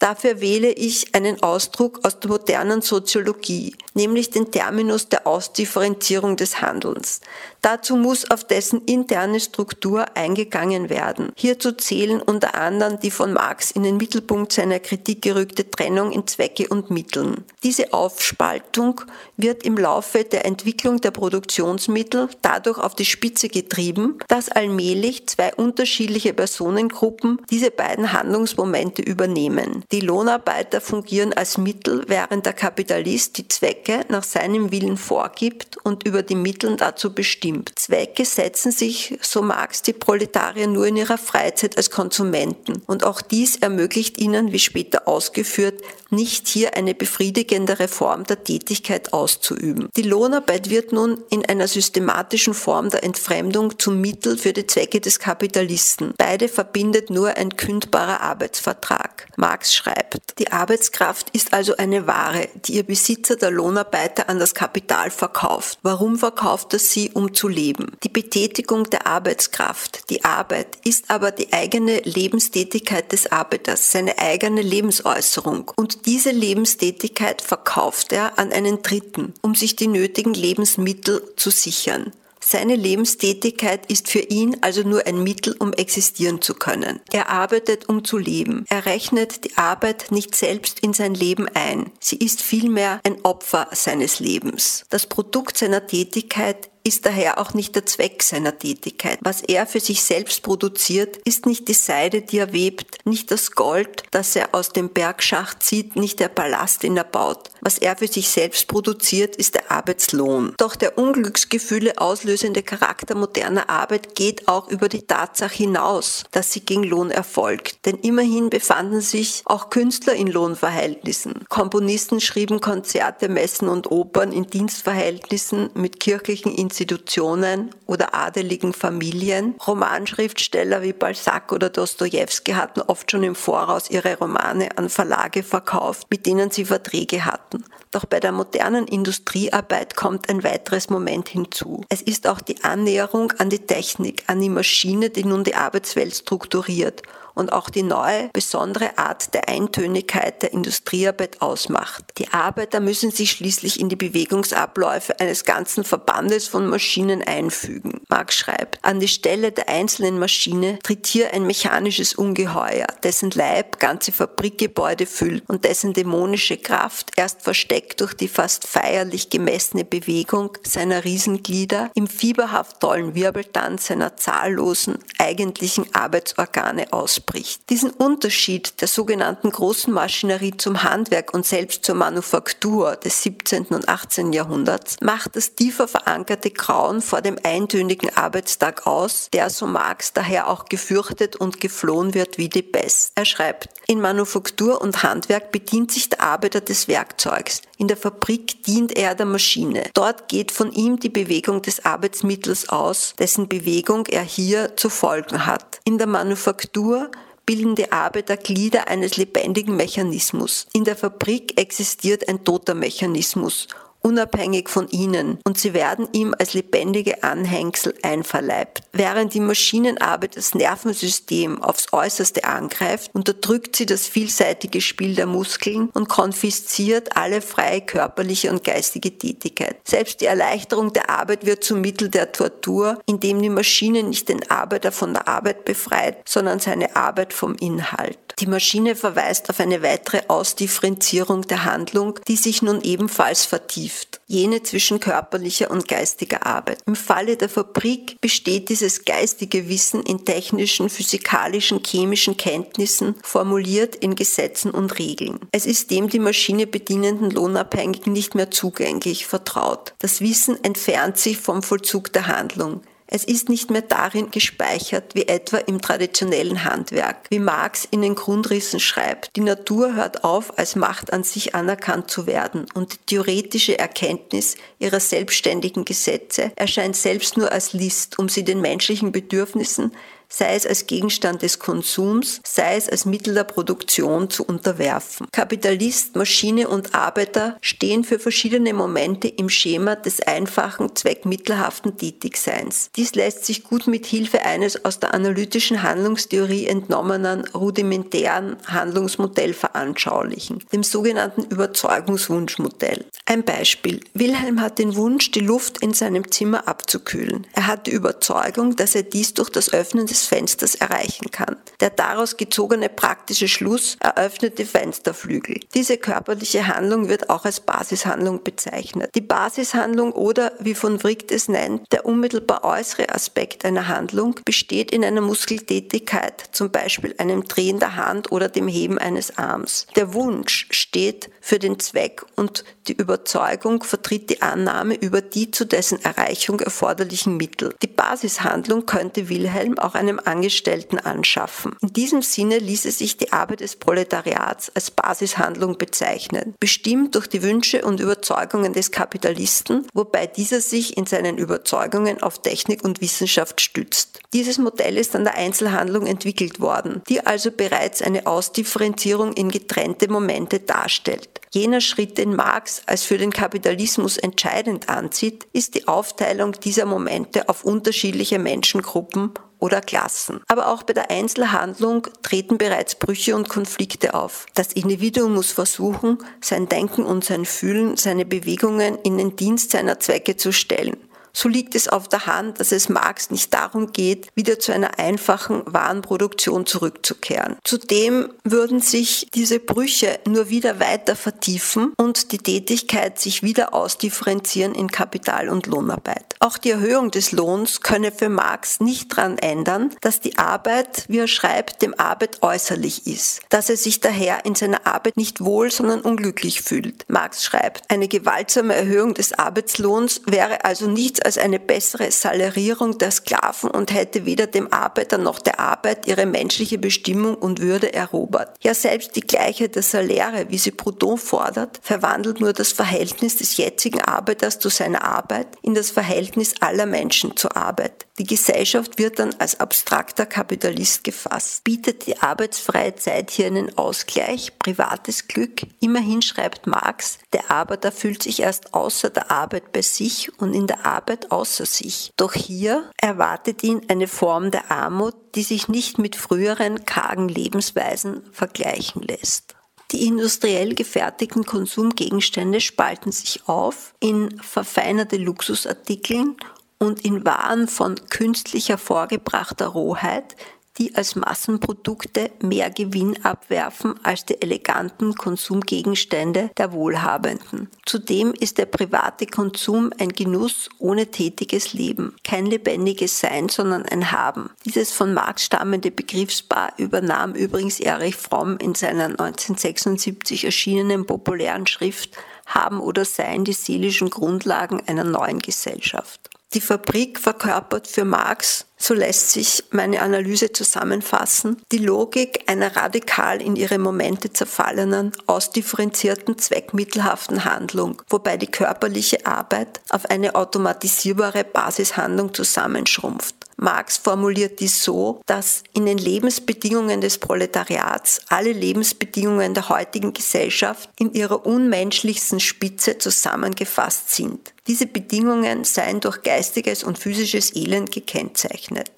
Dafür wähle ich einen Ausdruck aus der modernen Soziologie, nämlich den Terminus der Ausdifferenzierung des Handelns. Dazu muss auf dessen interne Struktur eingegangen werden. Hierzu zählen unter anderem die von Marx in den Mittelpunkt seiner Kritik gerückte Trennung in Zwecke und Mitteln. Diese Aufspaltung wird im Laufe der Entwicklung der Produktionsmittel dadurch auf die Spitze getrieben, dass allmählich zwei unterschiedliche Personengruppen diese beiden Handlungsmomente übernehmen. Die Lohnarbeiter fungieren als Mittel, während der Kapitalist die Zwecke nach seinem Willen vorgibt und über die Mittel dazu bestimmt. Zwecke setzen sich, so Marx, die Proletarier nur in ihrer Freizeit als Konsumenten. Und auch dies ermöglicht ihnen, wie später ausgeführt, nicht hier eine befriedigendere Form der Tätigkeit auszuüben. Die Lohnarbeit wird nun in einer systematischen Form der Entfremdung zum Mittel für die Zwecke des Kapitalisten. Beide verbindet nur ein kündbarer Arbeitsvertrag. Marx schreibt, die Arbeitskraft ist also eine Ware, die ihr Besitzer der Lohnarbeiter an das Kapital verkauft. Warum verkauft er sie? Um zu leben. Die Betätigung der Arbeitskraft, die Arbeit, ist aber die eigene Lebenstätigkeit des Arbeiters, seine eigene Lebensäußerung. Und diese Lebenstätigkeit verkauft er an einen Dritten, um sich die nötigen Lebensmittel zu sichern. Seine Lebenstätigkeit ist für ihn also nur ein Mittel, um existieren zu können. Er arbeitet, um zu leben. Er rechnet die Arbeit nicht selbst in sein Leben ein. Sie ist vielmehr ein Opfer seines Lebens. Das Produkt seiner Tätigkeit ist daher auch nicht der Zweck seiner Tätigkeit. Was er für sich selbst produziert, ist nicht die Seide, die er webt, nicht das Gold, das er aus dem Bergschacht zieht, nicht der Palast, den er baut. Was er für sich selbst produziert, ist der Arbeitslohn. Doch der Unglücksgefühle auslösende Charakter moderner Arbeit geht auch über die Tatsache hinaus, dass sie gegen Lohn erfolgt. Denn immerhin befanden sich auch Künstler in Lohnverhältnissen. Komponisten schrieben Konzerte, Messen und Opern in Dienstverhältnissen mit kirchlichen Institutionen oder adeligen Familien. Romanschriftsteller wie Balzac oder Dostoevsky hatten oft schon im Voraus ihre Romane an Verlage verkauft, mit denen sie Verträge hatten. Doch bei der modernen Industriearbeit kommt ein weiteres Moment hinzu. Es ist auch die Annäherung an die Technik, an die Maschine, die nun die Arbeitswelt strukturiert und auch die neue, besondere Art der Eintönigkeit der Industriearbeit ausmacht. Die Arbeiter müssen sich schließlich in die Bewegungsabläufe eines ganzen Verbandes von Maschinen einfügen. Marx schreibt, an die Stelle der einzelnen Maschine tritt hier ein mechanisches Ungeheuer, dessen Leib ganze Fabrikgebäude füllt und dessen dämonische Kraft erst versteckt durch die fast feierlich gemessene Bewegung seiner Riesenglieder im fieberhaft tollen Wirbeltanz seiner zahllosen eigentlichen Arbeitsorgane ausbricht. Diesen Unterschied der sogenannten großen Maschinerie zum Handwerk und selbst zur Manufaktur des 17. und 18. Jahrhunderts macht das tiefer verankerte Grauen vor dem eintönigen Arbeitstag aus, der so Marx daher auch gefürchtet und geflohen wird wie die Pest. Er schreibt, in Manufaktur und Handwerk bedient sich der Arbeiter des Werkzeugs. In der Fabrik dient er der Maschine. Dort geht von ihm die Bewegung des Arbeitsmittels aus, dessen Bewegung er hier zu folgen hat. In der Manufaktur bilden die Arbeiter Glieder eines lebendigen Mechanismus. In der Fabrik existiert ein toter Mechanismus unabhängig von ihnen und sie werden ihm als lebendige Anhängsel einverleibt. Während die Maschinenarbeit das Nervensystem aufs Äußerste angreift, unterdrückt sie das vielseitige Spiel der Muskeln und konfisziert alle freie körperliche und geistige Tätigkeit. Selbst die Erleichterung der Arbeit wird zum Mittel der Tortur, indem die Maschine nicht den Arbeiter von der Arbeit befreit, sondern seine Arbeit vom Inhalt. Die Maschine verweist auf eine weitere Ausdifferenzierung der Handlung, die sich nun ebenfalls vertieft, jene zwischen körperlicher und geistiger Arbeit. Im Falle der Fabrik besteht dieses geistige Wissen in technischen, physikalischen, chemischen Kenntnissen, formuliert in Gesetzen und Regeln. Es ist dem die Maschine bedienenden Lohnabhängigen nicht mehr zugänglich, vertraut. Das Wissen entfernt sich vom Vollzug der Handlung. Es ist nicht mehr darin gespeichert wie etwa im traditionellen Handwerk. Wie Marx in den Grundrissen schreibt, die Natur hört auf, als Macht an sich anerkannt zu werden und die theoretische Erkenntnis ihrer selbstständigen Gesetze erscheint selbst nur als List, um sie den menschlichen Bedürfnissen sei es als Gegenstand des Konsums, sei es als Mittel der Produktion zu unterwerfen. Kapitalist, Maschine und Arbeiter stehen für verschiedene Momente im Schema des einfachen, zweckmittelhaften Tätigseins. Dies lässt sich gut mit Hilfe eines aus der analytischen Handlungstheorie entnommenen rudimentären Handlungsmodell veranschaulichen, dem sogenannten Überzeugungswunschmodell. Ein Beispiel. Wilhelm hat den Wunsch, die Luft in seinem Zimmer abzukühlen. Er hat die Überzeugung, dass er dies durch das Öffnen des Fensters erreichen kann. Der daraus gezogene praktische Schluss eröffnet die Fensterflügel. Diese körperliche Handlung wird auch als Basishandlung bezeichnet. Die Basishandlung oder, wie von Wright es nennt, der unmittelbar äußere Aspekt einer Handlung besteht in einer Muskeltätigkeit, zum Beispiel einem Drehen der Hand oder dem Heben eines Arms. Der Wunsch steht für den Zweck und die Überzeugung vertritt die Annahme über die zu dessen Erreichung erforderlichen Mittel. Die Basishandlung könnte Wilhelm auch einem Angestellten anschaffen. In diesem Sinne ließe sich die Arbeit des Proletariats als Basishandlung bezeichnen, bestimmt durch die Wünsche und Überzeugungen des Kapitalisten, wobei dieser sich in seinen Überzeugungen auf Technik und Wissenschaft stützt. Dieses Modell ist an der Einzelhandlung entwickelt worden, die also bereits eine Ausdifferenzierung in getrennte Momente darstellt. Jener Schritt, den Marx als für den Kapitalismus entscheidend ansieht, ist die Aufteilung dieser Momente auf unterschiedliche Menschengruppen oder Klassen. Aber auch bei der Einzelhandlung treten bereits Brüche und Konflikte auf. Das Individuum muss versuchen, sein Denken und sein Fühlen, seine Bewegungen in den Dienst seiner Zwecke zu stellen so liegt es auf der Hand, dass es Marx nicht darum geht, wieder zu einer einfachen Warenproduktion zurückzukehren. Zudem würden sich diese Brüche nur wieder weiter vertiefen und die Tätigkeit sich wieder ausdifferenzieren in Kapital- und Lohnarbeit. Auch die Erhöhung des Lohns könne für Marx nicht daran ändern, dass die Arbeit, wie er schreibt, dem Arbeit äußerlich ist, dass er sich daher in seiner Arbeit nicht wohl, sondern unglücklich fühlt. Marx schreibt, eine gewaltsame Erhöhung des Arbeitslohns wäre also nichts als eine bessere Salarierung der Sklaven und hätte weder dem Arbeiter noch der Arbeit ihre menschliche Bestimmung und Würde erobert. Ja, selbst die Gleichheit der Saläre, wie sie Proudhon fordert, verwandelt nur das Verhältnis des jetzigen Arbeiters zu seiner Arbeit in das Verhältnis aller Menschen zur Arbeit. Die Gesellschaft wird dann als abstrakter Kapitalist gefasst. Bietet die arbeitsfreie Zeit hier einen Ausgleich, privates Glück? Immerhin schreibt Marx, der Arbeiter fühlt sich erst außer der Arbeit bei sich und in der Arbeit außer sich. Doch hier erwartet ihn eine Form der Armut, die sich nicht mit früheren kargen Lebensweisen vergleichen lässt. Die industriell gefertigten Konsumgegenstände spalten sich auf in verfeinerte Luxusartikeln und in Waren von künstlich hervorgebrachter Rohheit, die als Massenprodukte mehr Gewinn abwerfen als die eleganten Konsumgegenstände der Wohlhabenden. Zudem ist der private Konsum ein Genuss ohne tätiges Leben, kein lebendiges Sein, sondern ein Haben. Dieses von Marx stammende Begriffspaar übernahm übrigens Erich Fromm in seiner 1976 erschienenen populären Schrift Haben oder Sein die seelischen Grundlagen einer neuen Gesellschaft. Die Fabrik verkörpert für Marx, so lässt sich meine Analyse zusammenfassen, die Logik einer radikal in ihre Momente zerfallenen, ausdifferenzierten, zweckmittelhaften Handlung, wobei die körperliche Arbeit auf eine automatisierbare Basishandlung zusammenschrumpft. Marx formuliert dies so, dass in den Lebensbedingungen des Proletariats alle Lebensbedingungen der heutigen Gesellschaft in ihrer unmenschlichsten Spitze zusammengefasst sind. Diese Bedingungen seien durch geistiges und physisches Elend gekennzeichnet.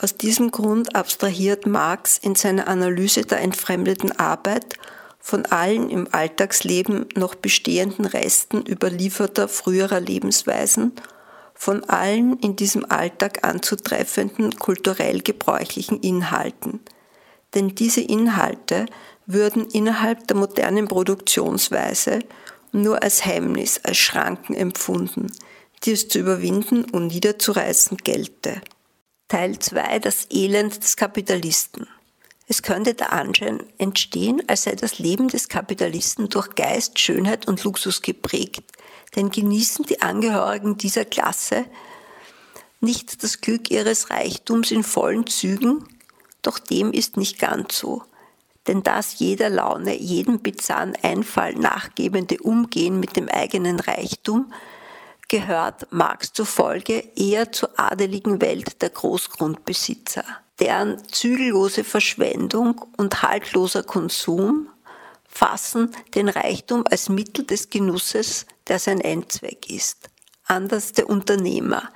Aus diesem Grund abstrahiert Marx in seiner Analyse der entfremdeten Arbeit von allen im Alltagsleben noch bestehenden Resten überlieferter früherer Lebensweisen von allen in diesem Alltag anzutreffenden kulturell gebräuchlichen Inhalten. Denn diese Inhalte würden innerhalb der modernen Produktionsweise nur als Hemmnis, als Schranken empfunden, die es zu überwinden und niederzureißen gelte. Teil 2 Das Elend des Kapitalisten. Es könnte der Anschein entstehen, als sei das Leben des Kapitalisten durch Geist, Schönheit und Luxus geprägt, denn genießen die Angehörigen dieser Klasse nicht das Glück ihres Reichtums in vollen Zügen, doch dem ist nicht ganz so. Denn das jeder Laune, jedem bizarren Einfall nachgebende Umgehen mit dem eigenen Reichtum gehört Marx zufolge eher zur adeligen Welt der Großgrundbesitzer, deren zügellose Verschwendung und haltloser Konsum fassen den Reichtum als Mittel des Genusses, der sein Endzweck ist. Anders der Unternehmer,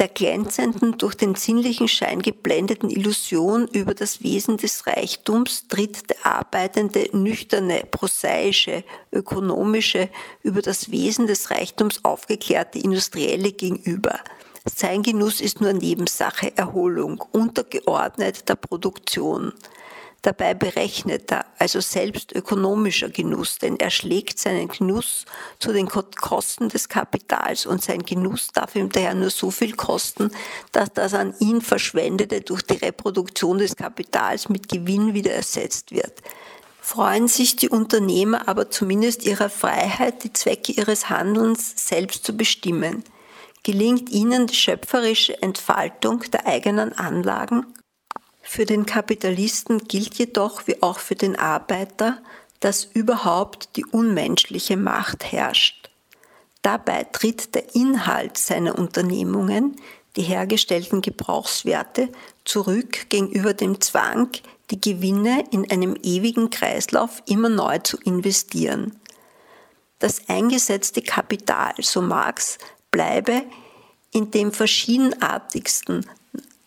der glänzenden, durch den sinnlichen Schein geblendeten Illusion über das Wesen des Reichtums tritt der arbeitende, nüchterne, prosaische, ökonomische, über das Wesen des Reichtums aufgeklärte Industrielle gegenüber. Sein Genuss ist nur Nebensache, Erholung, untergeordnet der Produktion dabei berechneter, also selbst ökonomischer Genuss, denn er schlägt seinen Genuss zu den Kosten des Kapitals und sein Genuss darf ihm daher nur so viel kosten, dass das an ihn verschwendete durch die Reproduktion des Kapitals mit Gewinn wieder ersetzt wird. Freuen sich die Unternehmer aber zumindest ihrer Freiheit, die Zwecke ihres Handelns selbst zu bestimmen. Gelingt ihnen die schöpferische Entfaltung der eigenen Anlagen für den Kapitalisten gilt jedoch wie auch für den Arbeiter, dass überhaupt die unmenschliche Macht herrscht. Dabei tritt der Inhalt seiner Unternehmungen, die hergestellten Gebrauchswerte, zurück gegenüber dem Zwang, die Gewinne in einem ewigen Kreislauf immer neu zu investieren. Das eingesetzte Kapital, so Marx, bleibe in dem verschiedenartigsten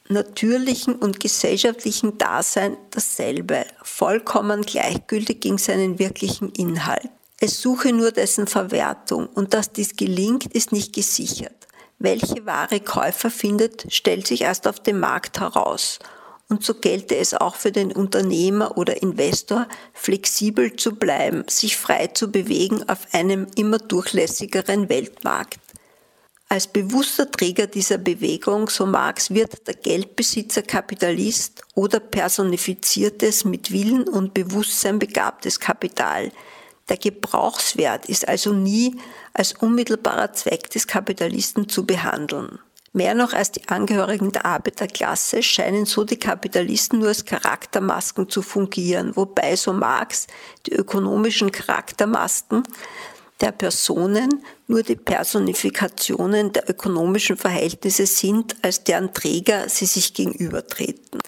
natürlichen und gesellschaftlichen Dasein dasselbe, vollkommen gleichgültig gegen seinen wirklichen Inhalt. Es suche nur dessen Verwertung und dass dies gelingt, ist nicht gesichert. Welche Ware Käufer findet, stellt sich erst auf dem Markt heraus. Und so gelte es auch für den Unternehmer oder Investor, flexibel zu bleiben, sich frei zu bewegen auf einem immer durchlässigeren Weltmarkt. Als bewusster Träger dieser Bewegung, so Marx, wird der Geldbesitzer Kapitalist oder personifiziertes, mit Willen und Bewusstsein begabtes Kapital. Der Gebrauchswert ist also nie als unmittelbarer Zweck des Kapitalisten zu behandeln. Mehr noch als die Angehörigen der Arbeiterklasse scheinen so die Kapitalisten nur als Charaktermasken zu fungieren, wobei so Marx die ökonomischen Charaktermasken der Personen nur die Personifikationen der ökonomischen Verhältnisse sind, als deren Träger sie sich gegenübertreten.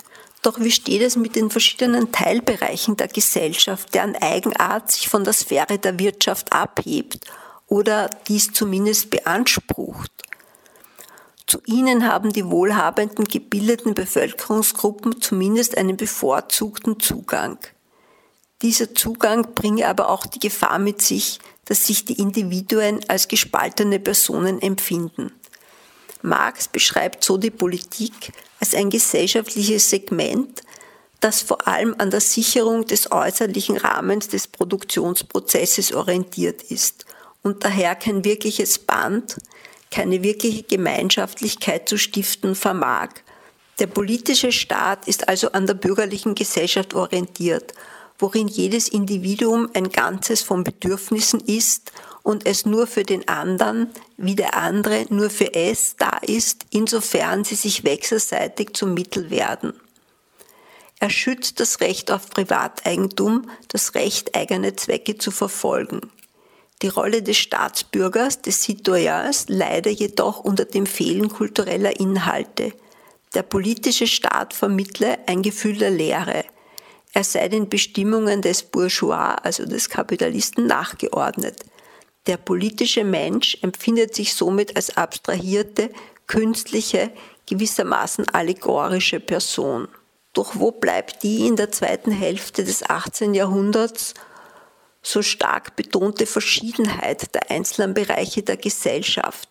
Doch wie steht es mit den verschiedenen Teilbereichen der Gesellschaft, deren Eigenart sich von der Sphäre der Wirtschaft abhebt oder dies zumindest beansprucht? Zu ihnen haben die wohlhabenden gebildeten Bevölkerungsgruppen zumindest einen bevorzugten Zugang. Dieser Zugang bringe aber auch die Gefahr mit sich, dass sich die Individuen als gespaltene Personen empfinden. Marx beschreibt so die Politik als ein gesellschaftliches Segment, das vor allem an der Sicherung des äußerlichen Rahmens des Produktionsprozesses orientiert ist und daher kein wirkliches Band, keine wirkliche Gemeinschaftlichkeit zu stiften vermag. Der politische Staat ist also an der bürgerlichen Gesellschaft orientiert worin jedes Individuum ein Ganzes von Bedürfnissen ist und es nur für den anderen, wie der andere nur für es da ist, insofern sie sich wechselseitig zum Mittel werden. Er schützt das Recht auf Privateigentum, das Recht, eigene Zwecke zu verfolgen. Die Rolle des Staatsbürgers, des Citoyens, leider jedoch unter dem Fehlen kultureller Inhalte. Der politische Staat vermittle ein Gefühl der Leere. Er sei den Bestimmungen des Bourgeois, also des Kapitalisten, nachgeordnet. Der politische Mensch empfindet sich somit als abstrahierte, künstliche, gewissermaßen allegorische Person. Doch wo bleibt die in der zweiten Hälfte des 18. Jahrhunderts so stark betonte Verschiedenheit der einzelnen Bereiche der Gesellschaft?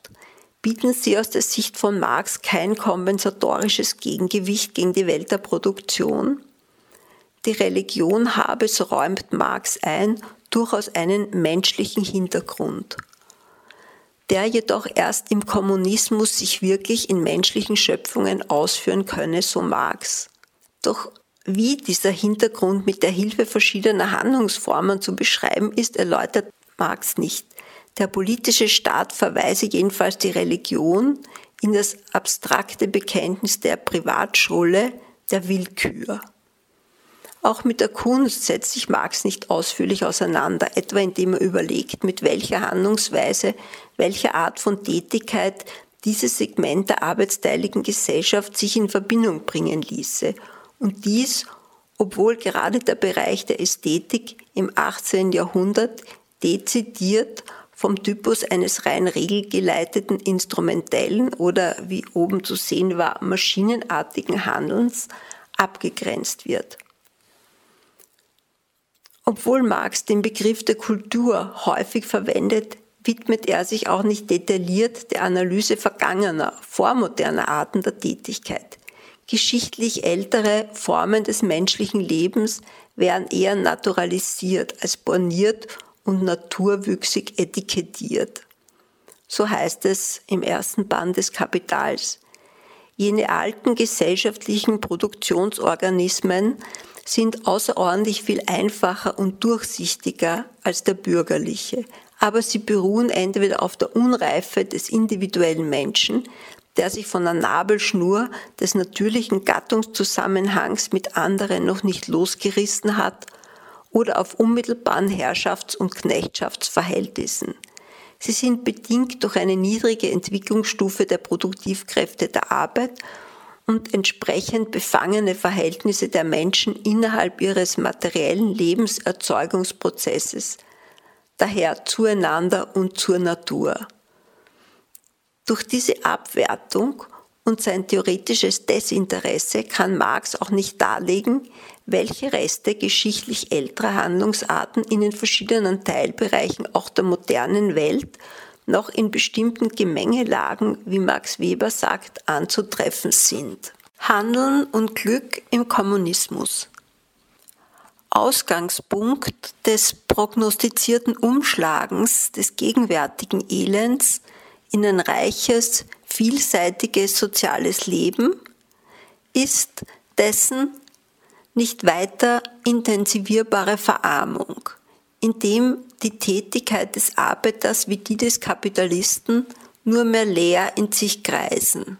Bieten sie aus der Sicht von Marx kein kompensatorisches Gegengewicht gegen die Welt der Produktion? Die Religion habe, so räumt Marx ein, durchaus einen menschlichen Hintergrund der jedoch erst im Kommunismus sich wirklich in menschlichen Schöpfungen ausführen könne, so Marx. Doch wie dieser Hintergrund mit der Hilfe verschiedener Handlungsformen zu beschreiben ist, erläutert Marx nicht. Der politische Staat verweise jedenfalls die Religion in das abstrakte Bekenntnis der Privatschule, der Willkür. Auch mit der Kunst setzt sich Marx nicht ausführlich auseinander, etwa indem er überlegt, mit welcher Handlungsweise, welcher Art von Tätigkeit dieses Segment der arbeitsteiligen Gesellschaft sich in Verbindung bringen ließe. Und dies, obwohl gerade der Bereich der Ästhetik im 18. Jahrhundert dezidiert vom Typus eines rein regelgeleiteten instrumentellen oder wie oben zu sehen war maschinenartigen Handelns abgegrenzt wird. Obwohl Marx den Begriff der Kultur häufig verwendet, widmet er sich auch nicht detailliert der Analyse vergangener, vormoderner Arten der Tätigkeit. Geschichtlich ältere Formen des menschlichen Lebens werden eher naturalisiert als borniert und naturwüchsig etikettiert. So heißt es im ersten Band des Kapitals. Jene alten gesellschaftlichen Produktionsorganismen sind außerordentlich viel einfacher und durchsichtiger als der bürgerliche, aber sie beruhen entweder auf der Unreife des individuellen Menschen, der sich von der Nabelschnur des natürlichen Gattungszusammenhangs mit anderen noch nicht losgerissen hat, oder auf unmittelbaren Herrschafts- und Knechtschaftsverhältnissen. Sie sind bedingt durch eine niedrige Entwicklungsstufe der Produktivkräfte der Arbeit und entsprechend befangene Verhältnisse der Menschen innerhalb ihres materiellen Lebenserzeugungsprozesses, daher zueinander und zur Natur. Durch diese Abwertung und sein theoretisches Desinteresse kann Marx auch nicht darlegen, welche Reste geschichtlich älterer Handlungsarten in den verschiedenen Teilbereichen auch der modernen Welt noch in bestimmten Gemengelagen, wie Max Weber sagt, anzutreffen sind. Handeln und Glück im Kommunismus. Ausgangspunkt des prognostizierten Umschlagens des gegenwärtigen Elends in ein reiches, vielseitiges soziales Leben ist dessen nicht weiter intensivierbare Verarmung, indem die Tätigkeit des Arbeiters wie die des Kapitalisten nur mehr leer in sich kreisen.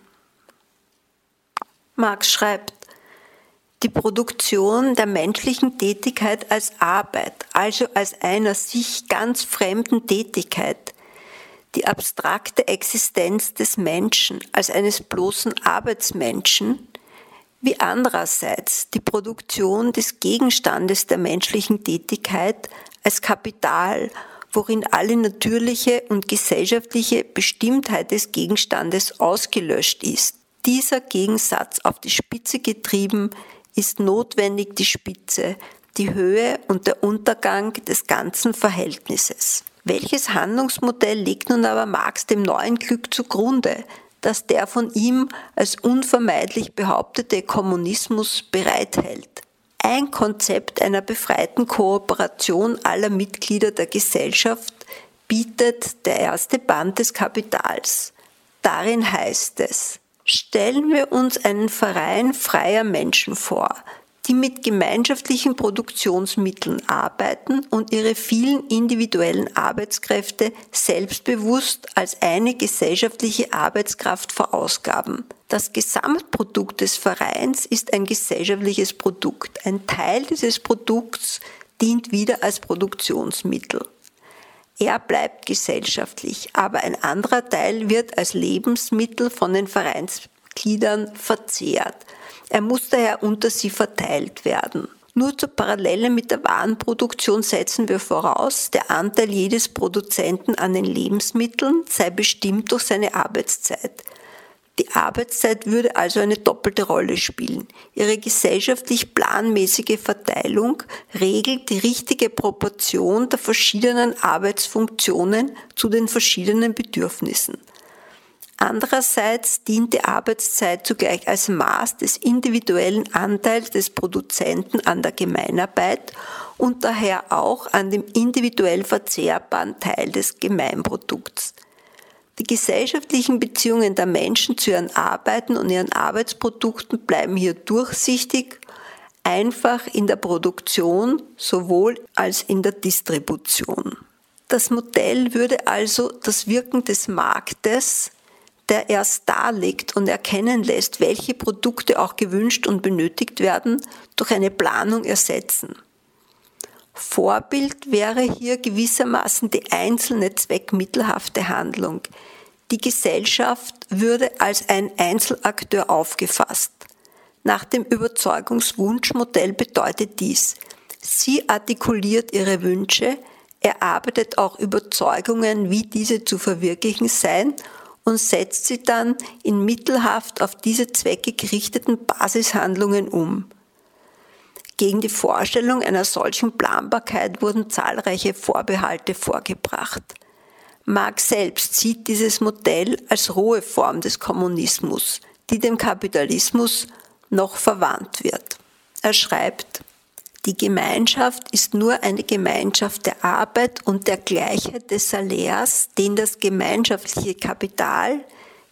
Marx schreibt, die Produktion der menschlichen Tätigkeit als Arbeit, also als einer sich ganz fremden Tätigkeit, die abstrakte Existenz des Menschen als eines bloßen Arbeitsmenschen, wie andererseits die Produktion des Gegenstandes der menschlichen Tätigkeit als Kapital, worin alle natürliche und gesellschaftliche Bestimmtheit des Gegenstandes ausgelöscht ist. Dieser Gegensatz auf die Spitze getrieben ist notwendig die Spitze, die Höhe und der Untergang des ganzen Verhältnisses. Welches Handlungsmodell legt nun aber Marx dem neuen Glück zugrunde, das der von ihm als unvermeidlich behauptete Kommunismus bereithält? Ein Konzept einer befreiten Kooperation aller Mitglieder der Gesellschaft bietet der erste Band des Kapitals. Darin heißt es, stellen wir uns einen Verein freier Menschen vor, die mit gemeinschaftlichen Produktionsmitteln arbeiten und ihre vielen individuellen Arbeitskräfte selbstbewusst als eine gesellschaftliche Arbeitskraft verausgaben. Das Gesamtprodukt des Vereins ist ein gesellschaftliches Produkt. Ein Teil dieses Produkts dient wieder als Produktionsmittel. Er bleibt gesellschaftlich, aber ein anderer Teil wird als Lebensmittel von den Vereinsgliedern verzehrt. Er muss daher unter sie verteilt werden. Nur zur Parallele mit der Warenproduktion setzen wir voraus, der Anteil jedes Produzenten an den Lebensmitteln sei bestimmt durch seine Arbeitszeit. Die Arbeitszeit würde also eine doppelte Rolle spielen. Ihre gesellschaftlich planmäßige Verteilung regelt die richtige Proportion der verschiedenen Arbeitsfunktionen zu den verschiedenen Bedürfnissen. Andererseits dient die Arbeitszeit zugleich als Maß des individuellen Anteils des Produzenten an der Gemeinarbeit und daher auch an dem individuell verzehrbaren Teil des Gemeinprodukts. Die gesellschaftlichen Beziehungen der Menschen zu ihren Arbeiten und ihren Arbeitsprodukten bleiben hier durchsichtig, einfach in der Produktion sowohl als in der Distribution. Das Modell würde also das Wirken des Marktes der erst darlegt und erkennen lässt, welche Produkte auch gewünscht und benötigt werden, durch eine Planung ersetzen. Vorbild wäre hier gewissermaßen die einzelne zweckmittelhafte Handlung. Die Gesellschaft würde als ein Einzelakteur aufgefasst. Nach dem Überzeugungswunschmodell bedeutet dies, sie artikuliert ihre Wünsche, erarbeitet auch Überzeugungen, wie diese zu verwirklichen seien und setzt sie dann in mittelhaft auf diese Zwecke gerichteten Basishandlungen um. Gegen die Vorstellung einer solchen Planbarkeit wurden zahlreiche Vorbehalte vorgebracht. Marx selbst sieht dieses Modell als rohe Form des Kommunismus, die dem Kapitalismus noch verwandt wird. Er schreibt, die Gemeinschaft ist nur eine Gemeinschaft der Arbeit und der Gleichheit des Salärs, den das gemeinschaftliche Kapital,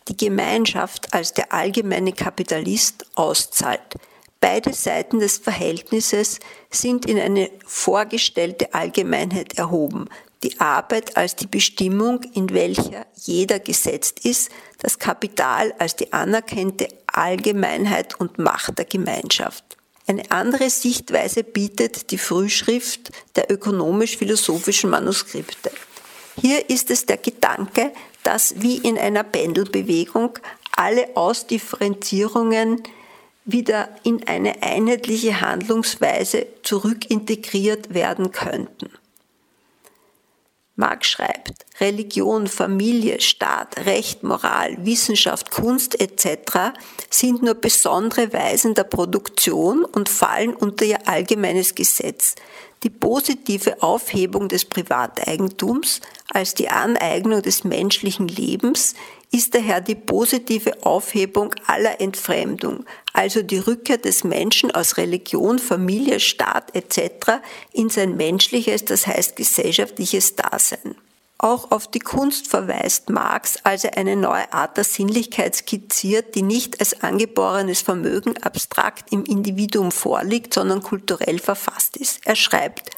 die Gemeinschaft als der allgemeine Kapitalist auszahlt. Beide Seiten des Verhältnisses sind in eine vorgestellte Allgemeinheit erhoben. Die Arbeit als die Bestimmung, in welcher jeder gesetzt ist, das Kapital als die anerkannte Allgemeinheit und Macht der Gemeinschaft. Eine andere Sichtweise bietet die Frühschrift der ökonomisch-philosophischen Manuskripte. Hier ist es der Gedanke, dass wie in einer Pendelbewegung alle Ausdifferenzierungen wieder in eine einheitliche Handlungsweise zurückintegriert werden könnten. Marx schreibt, Religion, Familie, Staat, Recht, Moral, Wissenschaft, Kunst etc. sind nur besondere Weisen der Produktion und fallen unter ihr allgemeines Gesetz. Die positive Aufhebung des Privateigentums als die Aneignung des menschlichen Lebens ist daher die positive Aufhebung aller Entfremdung, also die Rückkehr des Menschen aus Religion, Familie, Staat etc. in sein menschliches, das heißt gesellschaftliches Dasein. Auch auf die Kunst verweist Marx, als er eine neue Art der Sinnlichkeit skizziert, die nicht als angeborenes Vermögen abstrakt im Individuum vorliegt, sondern kulturell verfasst ist. Er schreibt,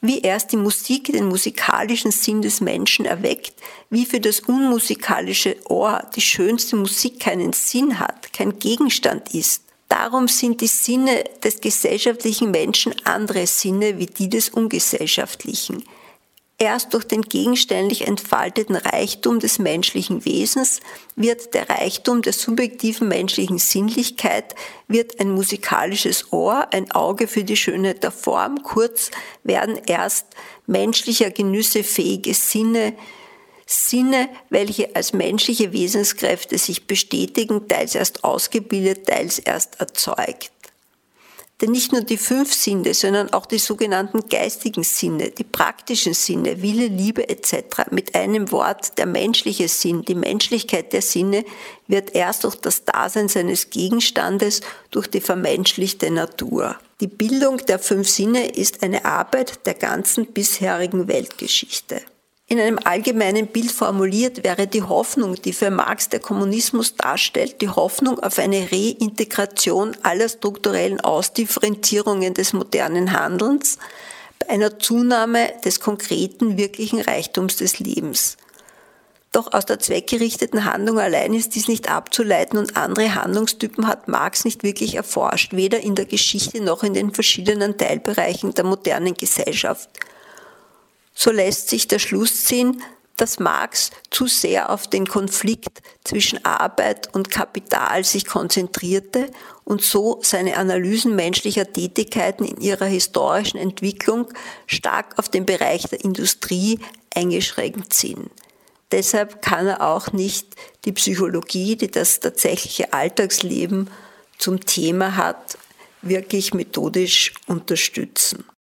wie erst die Musik den musikalischen Sinn des Menschen erweckt, wie für das unmusikalische Ohr die schönste Musik keinen Sinn hat, kein Gegenstand ist. Darum sind die Sinne des gesellschaftlichen Menschen andere Sinne wie die des ungesellschaftlichen. Erst durch den gegenständlich entfalteten Reichtum des menschlichen Wesens wird der Reichtum der subjektiven menschlichen Sinnlichkeit, wird ein musikalisches Ohr, ein Auge für die Schönheit der Form, kurz werden erst menschlicher Genüsse fähige Sinne, Sinne, welche als menschliche Wesenskräfte sich bestätigen, teils erst ausgebildet, teils erst erzeugt. Denn nicht nur die fünf Sinne, sondern auch die sogenannten geistigen Sinne, die praktischen Sinne, Wille, Liebe etc. Mit einem Wort, der menschliche Sinn, die Menschlichkeit der Sinne wird erst durch das Dasein seines Gegenstandes, durch die vermenschlichte Natur. Die Bildung der fünf Sinne ist eine Arbeit der ganzen bisherigen Weltgeschichte. In einem allgemeinen Bild formuliert wäre die Hoffnung, die für Marx der Kommunismus darstellt, die Hoffnung auf eine Reintegration aller strukturellen Ausdifferenzierungen des modernen Handelns bei einer Zunahme des konkreten, wirklichen Reichtums des Lebens. Doch aus der zweckgerichteten Handlung allein ist dies nicht abzuleiten und andere Handlungstypen hat Marx nicht wirklich erforscht, weder in der Geschichte noch in den verschiedenen Teilbereichen der modernen Gesellschaft So lässt sich der Schluss ziehen, dass Marx zu sehr auf den Konflikt zwischen Arbeit und Kapital sich konzentrierte und so seine Analysen menschlicher Tätigkeiten in ihrer historischen Entwicklung stark auf den Bereich der Industrie eingeschränkt sind. Deshalb kann er auch nicht die Psychologie, die das tatsächliche Alltagsleben zum Thema hat, wirklich methodisch unterstützen.